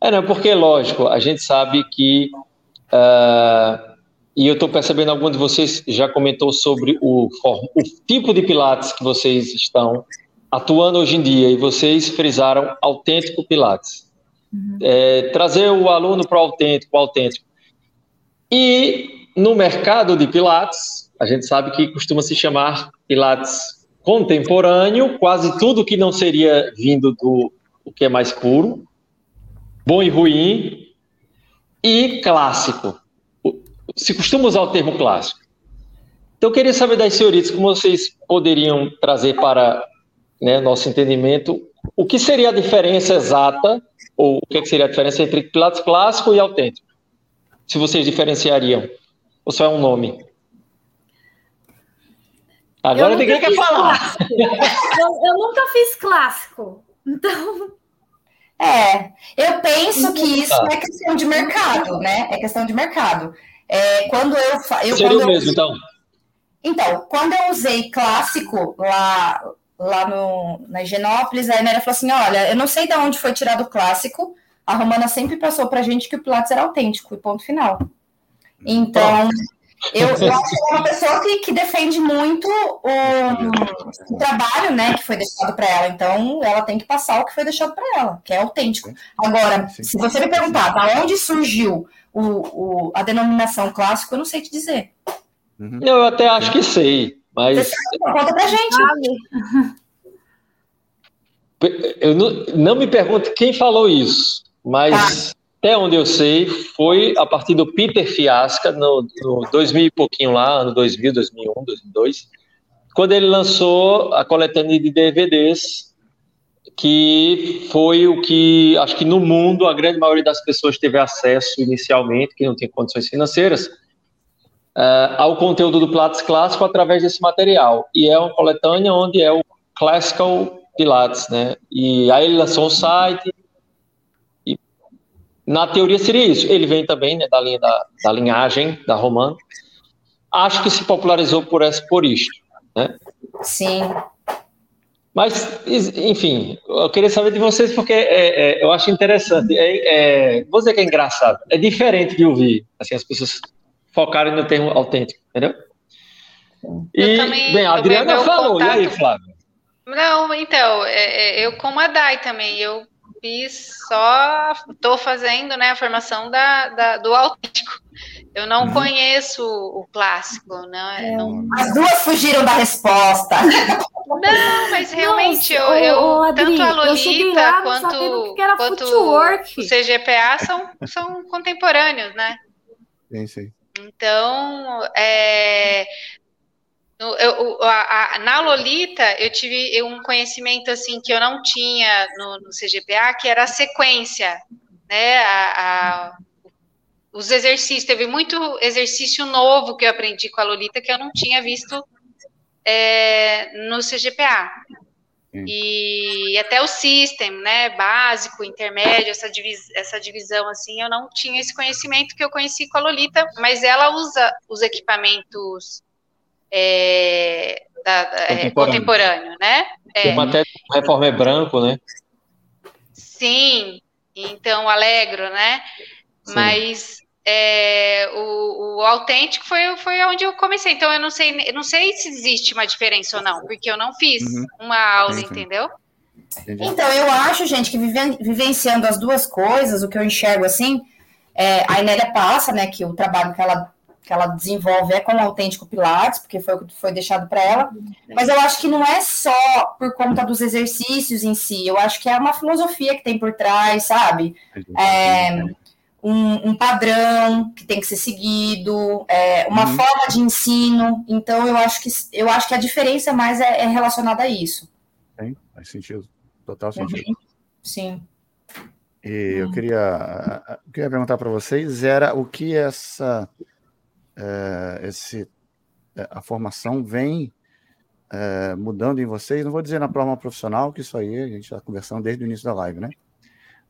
É, não, porque, lógico, a gente sabe que. Uh, e eu estou percebendo, algum de vocês já comentou sobre o, o tipo de Pilates que vocês estão atuando hoje em dia, e vocês frisaram autêntico Pilates. Uhum. É, trazer o aluno para o autêntico, autêntico. E no mercado de Pilates, a gente sabe que costuma se chamar Pilates contemporâneo, quase tudo que não seria vindo do o que é mais puro, bom e ruim, e clássico. Se costuma usar o termo clássico. Então, eu queria saber das senhoritas como vocês poderiam trazer para né, nosso entendimento o que seria a diferença exata ou o que, é seria a diferença entre clássico e autêntico? Se vocês diferenciariam. Ou só é um nome? Agora ninguém quer falar. Eu, eu, nunca fiz clássico. Então. É, eu penso que isso é questão de mercado, né? É questão de mercado. É, quando eu, eu Seria quando o mesmo, eu, então? Então, quando eu usei clássico lá lá no, na Higienópolis, a Enélia falou assim: olha, eu não sei de onde foi tirado o clássico, a Romana sempre passou para a gente que o Pilates era autêntico, e ponto final. Então, eu, eu acho que é uma pessoa que, que defende muito o, o, trabalho né, que foi deixado para ela. Então, ela tem que passar o que foi deixado para ela, que é autêntico. Agora, se você me perguntar de onde surgiu o, o, a denominação clássico, eu não sei te dizer. Uhum. Eu até acho que sei. Mas. Conta pra gente. Eu não, não me pergunte quem falou isso, mas tá. até onde eu sei, foi a partir do Peter Fiasca, no, no 2000 e pouquinho lá, ano 2000, 2001, 2002, quando ele lançou a coletânea de DVDs, que foi o que, acho que no mundo, a grande maioria das pessoas teve acesso inicialmente, que não tinha condições financeiras, uh, ao conteúdo do Pilates clássico através desse material. E é uma coletânea onde é o Classical Pilates, né? E aí ele lançou um site. E na teoria seria isso. Ele vem também né, da, linha da, da linhagem da Romana. Acho que se popularizou por, essa, por isto, né? Sim. Mas, enfim, eu queria saber de vocês porque é, é, eu acho interessante. É, é, vou dizer que é engraçado. É diferente de ouvir assim, as pessoas focarem no termo autêntico, entendeu? E, também, bem, a Adriana falou, contato... e aí, Flávio? Não, então, é, é, eu como a Dai também, eu fiz só, estou fazendo né, a formação da, da, do autêntico. Eu não uhum. conheço o clássico, né? É. Não... As duas fugiram da resposta. Não, mas realmente Nossa, eu, eu Adri, tanto a Lolita quanto, quanto o CGPA são, são contemporâneos, né? Sim, sim. Então, é, eu, a, a, na Lolita, eu tive um conhecimento assim que eu não tinha no, no CGPA, que era a sequência, né? A, os exercícios, teve muito exercício novo que eu aprendi com a Lolita que eu não tinha visto é, no CGPA. E até o system, né, básico, intermédio, essa, divis essa divisão, assim, eu não tinha esse conhecimento que eu conheci com a Lolita, mas ela usa os equipamentos é, da, é, contemporâneo. né? É. Até o reforma é branco, né? Sim, então alegro, né? Sim. Mas é, o, o, autêntico foi, foi onde eu comecei. Então eu não sei, eu não sei se existe uma diferença ou não, porque eu não fiz uhum. uma aula, entendeu? Entendi. Então, eu acho, gente, que vivenciando as duas coisas, o que eu enxergo assim, é, a Inélia passa, né, que o trabalho que ela, que ela desenvolve é com o autêntico Pilates, porque foi o que foi deixado para ela, mas eu acho que não é só por conta dos exercícios em si, eu acho que é uma filosofia que tem por trás, sabe? É, um, um, padrão que tem que ser seguido, é, uma uhum. forma de ensino. Então, eu acho que eu acho que a diferença mais é, é relacionada a isso. Tem, faz sentido. Total sentido. Uhum. Sim. E eu queria, eu queria perguntar para vocês era o que essa é, esse, é, a formação vem é, mudando em vocês. Não vou dizer na forma profissional, que isso aí a gente está conversando desde o início da live, né?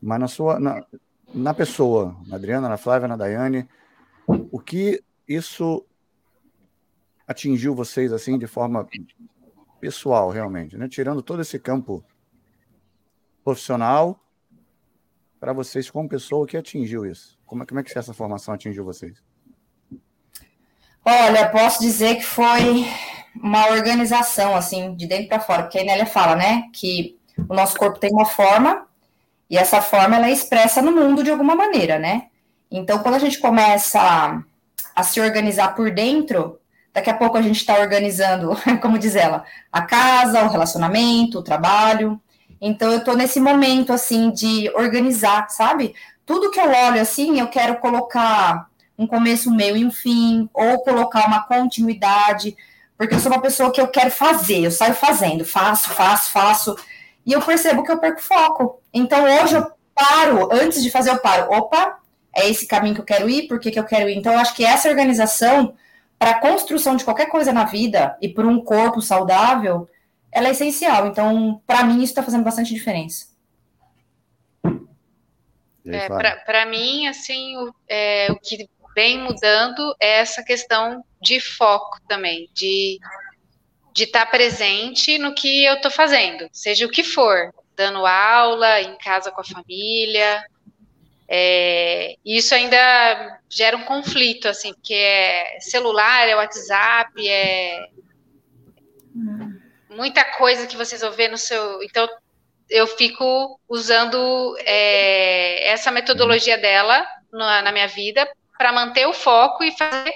Mas na sua, na, na pessoa, na Adriana, na Flávia, na Daiane, o que isso atingiu vocês assim de forma pessoal, realmente, né? Tirando todo esse campo profissional para vocês como pessoa, o que atingiu isso? Como, como é que essa formação atingiu vocês? Olha, posso dizer que foi uma organização, assim, de dentro para fora, porque a Nélia fala, né, que o nosso corpo tem uma forma e essa forma ela é expressa no mundo de alguma maneira, né? Então, quando a gente começa a, a se organizar por dentro, daqui a pouco a gente está organizando, como diz ela, a casa, o relacionamento, o trabalho. Então, eu estou nesse momento, assim, de organizar, sabe? Tudo que eu olho, assim, eu quero colocar um começo, um meio e um fim, ou colocar uma continuidade, porque eu sou uma pessoa que eu quero fazer, eu saio fazendo, faço, faço, faço, e eu percebo que eu perco foco. Então hoje eu paro, antes de fazer, eu paro, opa, é esse caminho que eu quero ir, por que, que eu quero ir? Então eu acho que essa organização, para a construção de qualquer coisa na vida e por um corpo saudável, ela é essencial. Então, para mim, isso está fazendo bastante diferença. É, para mim, assim, o, é, o que vem mudando é essa questão de foco também, de de estar tá presente no que eu estou fazendo, seja o que for, dando aula, em casa com a família. É, isso ainda gera um conflito, assim, porque é celular, é WhatsApp, é muita coisa que vocês vão ver no seu. Então, eu fico usando é, essa metodologia dela na, na minha vida para manter o foco e fazer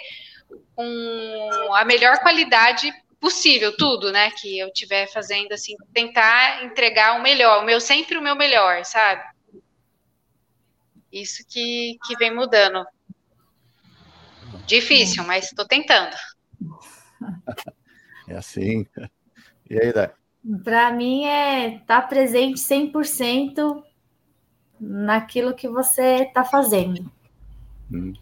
um, a melhor qualidade possível, tudo, né, que eu estiver fazendo, assim, tentar entregar o melhor, o meu, sempre o meu melhor, sabe? Isso que, que vem mudando. Difícil, mas estou tentando. É assim. E aí, Dai? Para mim é estar tá presente 100% naquilo que você está fazendo. Hum.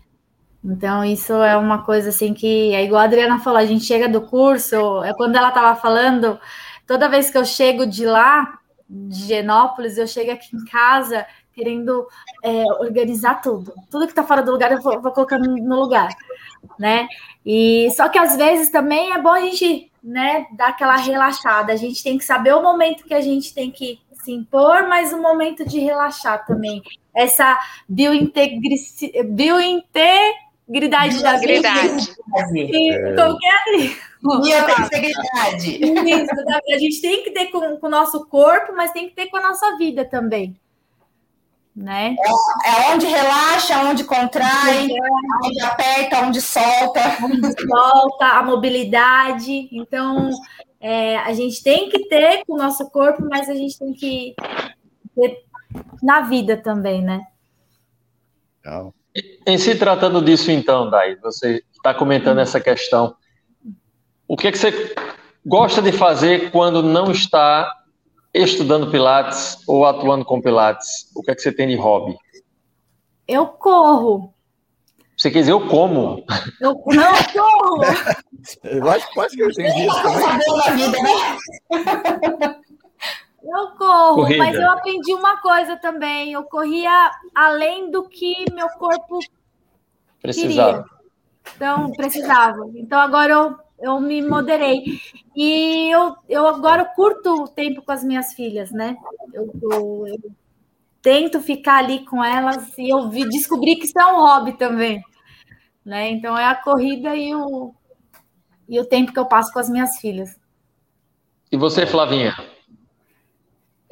Então, isso é uma coisa assim que é igual a Adriana falou, a gente chega do curso, é quando ela estava falando, toda vez que eu chego de lá, de Genópolis, eu chego aqui em casa querendo é, organizar tudo. Tudo que está fora do lugar eu vou, vou colocando no lugar, né? E só que às vezes também é bom a gente, né, dar aquela relaxada. A gente tem que saber o momento que a gente tem que se impor, mas o momento de relaxar também. Essa biointegridade, biointegridade Gridade da Gridade. É. Qualquer. Isso, a gente tem que ter com, com o nosso corpo, mas tem que ter com a nossa vida também. Né? É, é onde relaxa, onde contrai, é. onde aperta, onde solta. Onde solta, a mobilidade. Então, é, a gente tem que ter com o nosso corpo, mas a gente tem que ter na vida também, né? Legal. Em se tratando disso, então, Dai, você está comentando essa questão. O que, é que você gosta de fazer quando não está estudando Pilates ou atuando com Pilates? O que é que você tem de hobby? Eu corro. Você quer dizer eu como? Eu não eu corro. eu acho quase que eu entendi isso também. Né? Eu corro, Corrida. mas eu aprendi uma coisa também. Eu corria além do que meu corpo precisava. Queria. Então, precisava. Então, agora eu, eu me moderei. E eu, eu agora curto o tempo com as minhas filhas, né? Eu, eu, eu tento ficar ali com elas e eu vi, descobri que isso é um hobby também. Né? Então, é a corrida e o, e o tempo que eu passo com as minhas filhas. E você, Flavinha?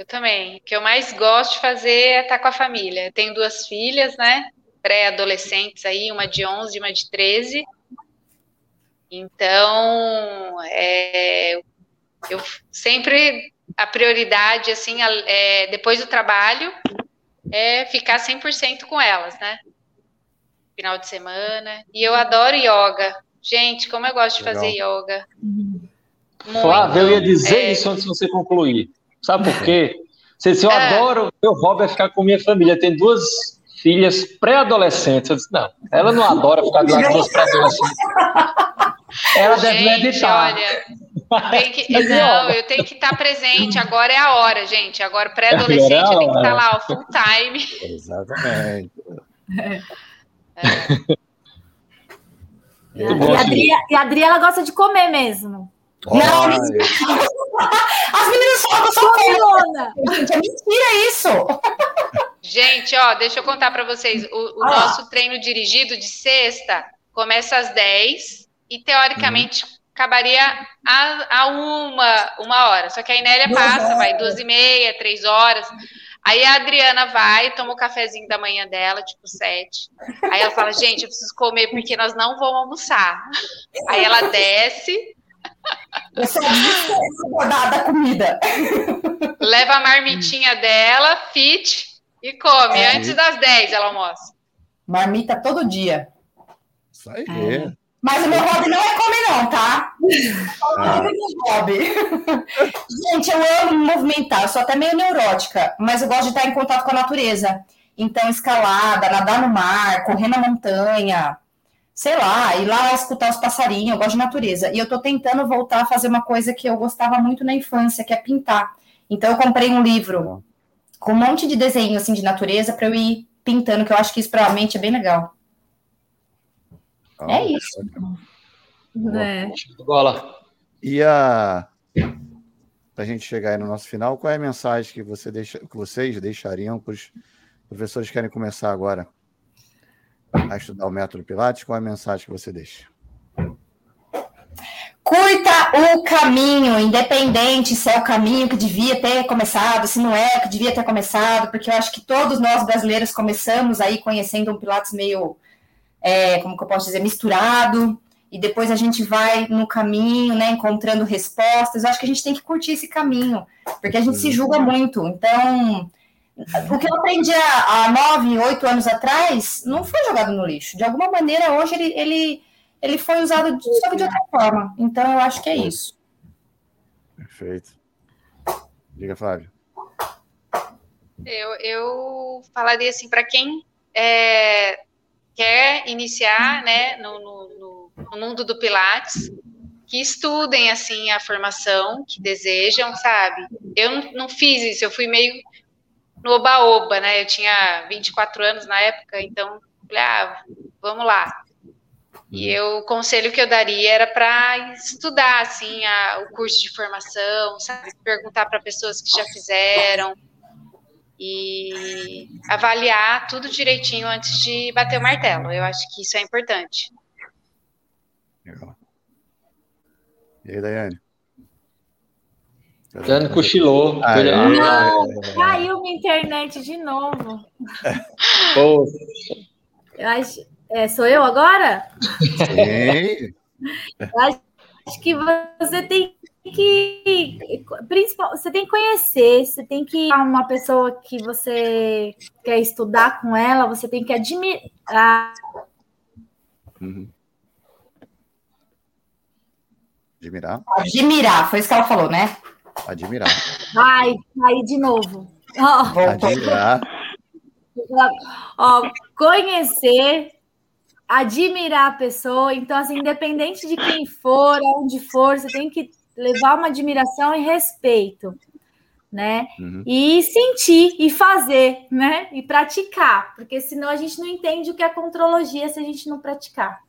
Eu também. O que eu mais gosto de fazer é estar com a família. Eu tenho duas filhas, né? Pré-adolescentes aí, uma de 11 e uma de 13. Então, é, eu sempre a prioridade, assim, é, depois do trabalho, é ficar 100% com elas, né? final de semana. E eu adoro yoga. Gente, como eu gosto de Legal. fazer yoga. Muito. Flávio, eu ia dizer é... isso antes de você concluir. Sabe por quê? Se eu é. adoro, meu hobby é ficar com minha família. Tem duas filhas pré-adolescentes. Eu disse, não, ela não adora ficar do lado das pré-adolescentes. Ela deve gente, meditar. Olha, que, não, eu tenho que estar presente. Agora é a hora, gente. Agora, pré-adolescente, é eu tenho que estar lá, full time. Exatamente. É. E, a Adri, e a Adri, ela gosta de comer mesmo. Não, mentira. As meninas falam que eu sou. Gente, é mentira isso. Gente, ó, deixa eu contar para vocês. O, o ah. nosso treino dirigido de sexta começa às 10 e, teoricamente, uhum. acabaria a, a, uma, uma hora. Só que a Inélia passa, vai duas e meia, três horas. Aí a Adriana vai, toma o cafezinho da manhã dela, tipo sete. Aí ela fala, gente, eu preciso comer porque nós não vamos almoçar. Aí ela desce, eu sou da, da comida. Leva a marmitinha dela, fit, e come. É. Antes das 10 ela almoça. Marmita todo dia. Isso aí. É. Mas o meu hobby não é comer, não, tá? Ah. É meu hobby. Gente, eu amo movimentar, eu sou até meio neurótica, mas eu gosto de estar em contato com a natureza. Então, escalada, nadar no mar, correr na montanha, sei lá, ir lá escutar os passarinhos, eu gosto de natureza. E eu tô tentando voltar a fazer uma coisa que eu gostava muito na infância, que é pintar. Então eu comprei um livro com um monte de desenho assim de natureza para eu ir pintando, que eu acho que isso provavelmente é bem legal. Oh, é isso. É. Bola. E a para a gente chegar aí no nosso final, qual é a mensagem que, você deixa, que vocês deixariam para os professores que querem começar agora? A estudar o método Pilates, qual é a mensagem que você deixa? Curta o caminho, independente se é o caminho que devia ter começado, se não é o que devia ter começado, porque eu acho que todos nós brasileiros começamos aí conhecendo um Pilates meio, é, como que eu posso dizer, misturado, e depois a gente vai no caminho, né, encontrando respostas. Eu acho que a gente tem que curtir esse caminho, porque a gente se julga muito. Então, o que eu aprendi há, nove, oito anos atrás não foi jogado no lixo. De alguma maneira, hoje ele, ele, ele foi usado de, só que de outra forma. Então, eu acho que é isso. Perfeito. Diga, Flávio. Eu, eu falaria assim, para quem é, quer iniciar né, no, no, no mundo do Pilates, que estudem assim a formação que desejam, sabe? Eu não fiz isso, eu fui meio no Oba-Oba, né? Eu tinha 24 anos na época, então, falei, ah, vamos lá. E uhum. eu, o conselho que eu daria era para estudar, assim, a, o curso de formação, sabe? Perguntar para pessoas que já fizeram e avaliar tudo direitinho antes de bater o martelo. Eu acho que isso é importante. Legal. E aí, Daiane? Dani cochilou. Ah, é. Não, caiu minha internet de novo. Eu acho, é, sou eu agora? Sim. Eu acho que você tem que principal, você tem que conhecer, você tem que uma pessoa que você quer estudar com ela, você tem que admirar. Uhum. Admirar? Admirar, foi isso que ela falou, né? Admirar. Ai, aí de novo. Oh. Admirar. Ó, conhecer, admirar a pessoa. Então, assim, independente de quem for, onde for, você tem que levar uma admiração e respeito, né? Uhum. E sentir e fazer, né? E praticar, porque senão a gente não entende o que é contrologia se a gente não praticar.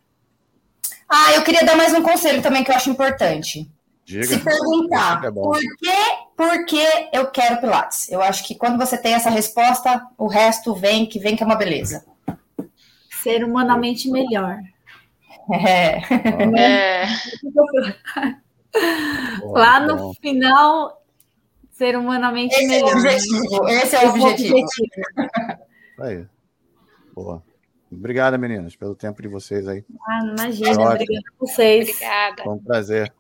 Ah, eu queria dar mais um conselho também que eu acho importante. Diga. Se perguntar é por, que, por que eu quero Pilates? Eu acho que quando você tem essa resposta, o resto vem, que vem que é uma beleza. Ser humanamente melhor. É. é. Lá no final, ser humanamente esse melhor. É o objetivo, esse é o objetivo. Aí. Boa. Obrigada, meninas, pelo tempo de vocês aí. Ah, imagina, obrigada a vocês. Obrigada. Foi um prazer.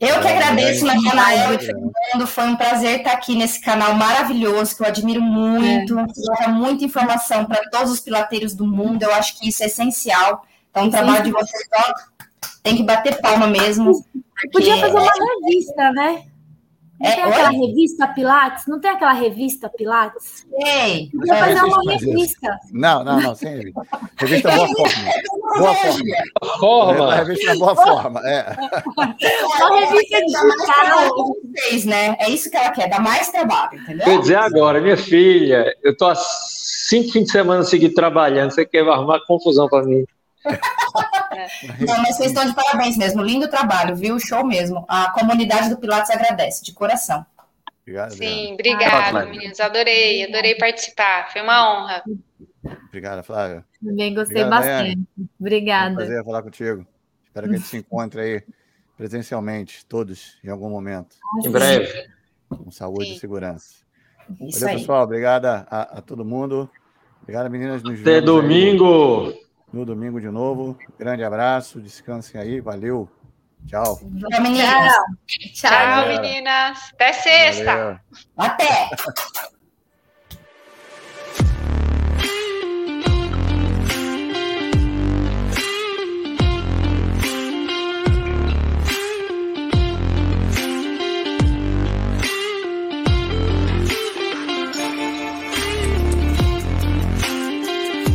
Eu que agradeço, Natanael e Fernando. Foi um prazer estar aqui nesse canal maravilhoso, que eu admiro muito. É. muita informação para todos os pilateiros do mundo. Eu acho que isso é essencial. Então, o trabalho de vocês tem que bater palma mesmo. Podia fazer uma revista, né? Não é, tem aquela olha... revista Pilates? Não tem aquela revista Pilates? Tem. Podia fazer uma revista. Não, não, não, sem revista. Revista Boa Forma. Boa Forma. Forma. Revista Boa Forma, é. Uma revista digital. Vocês, né? É isso que ela quer, dar mais trabalho, entendeu? Quer dizer agora, minha filha, eu tô há cinco fins de semana seguidos trabalhando, você quer arrumar confusão para mim. Não, mas vocês estão de parabéns mesmo. Lindo trabalho, viu? Show mesmo. A comunidade do Pilates agradece, de coração. Obrigado, Sim, obrigada, ah, meninos. Adorei, adorei participar. Foi uma honra. Obrigada, Flávia. Também gostei Obrigado, bastante. Obrigada. É um prazer falar contigo. Espero que a gente se encontre aí presencialmente, todos, em algum momento. Em breve. Com saúde Sim. e segurança. Isso Valeu, aí. pessoal. Obrigada a, a, todo mundo. Obrigada, meninas. Até domingo. Aí no domingo de novo. Grande abraço, descansem aí, valeu. Tchau. Tchau, meninas. Tchau, Tchau meninas. Até sexta. Valeu. Até.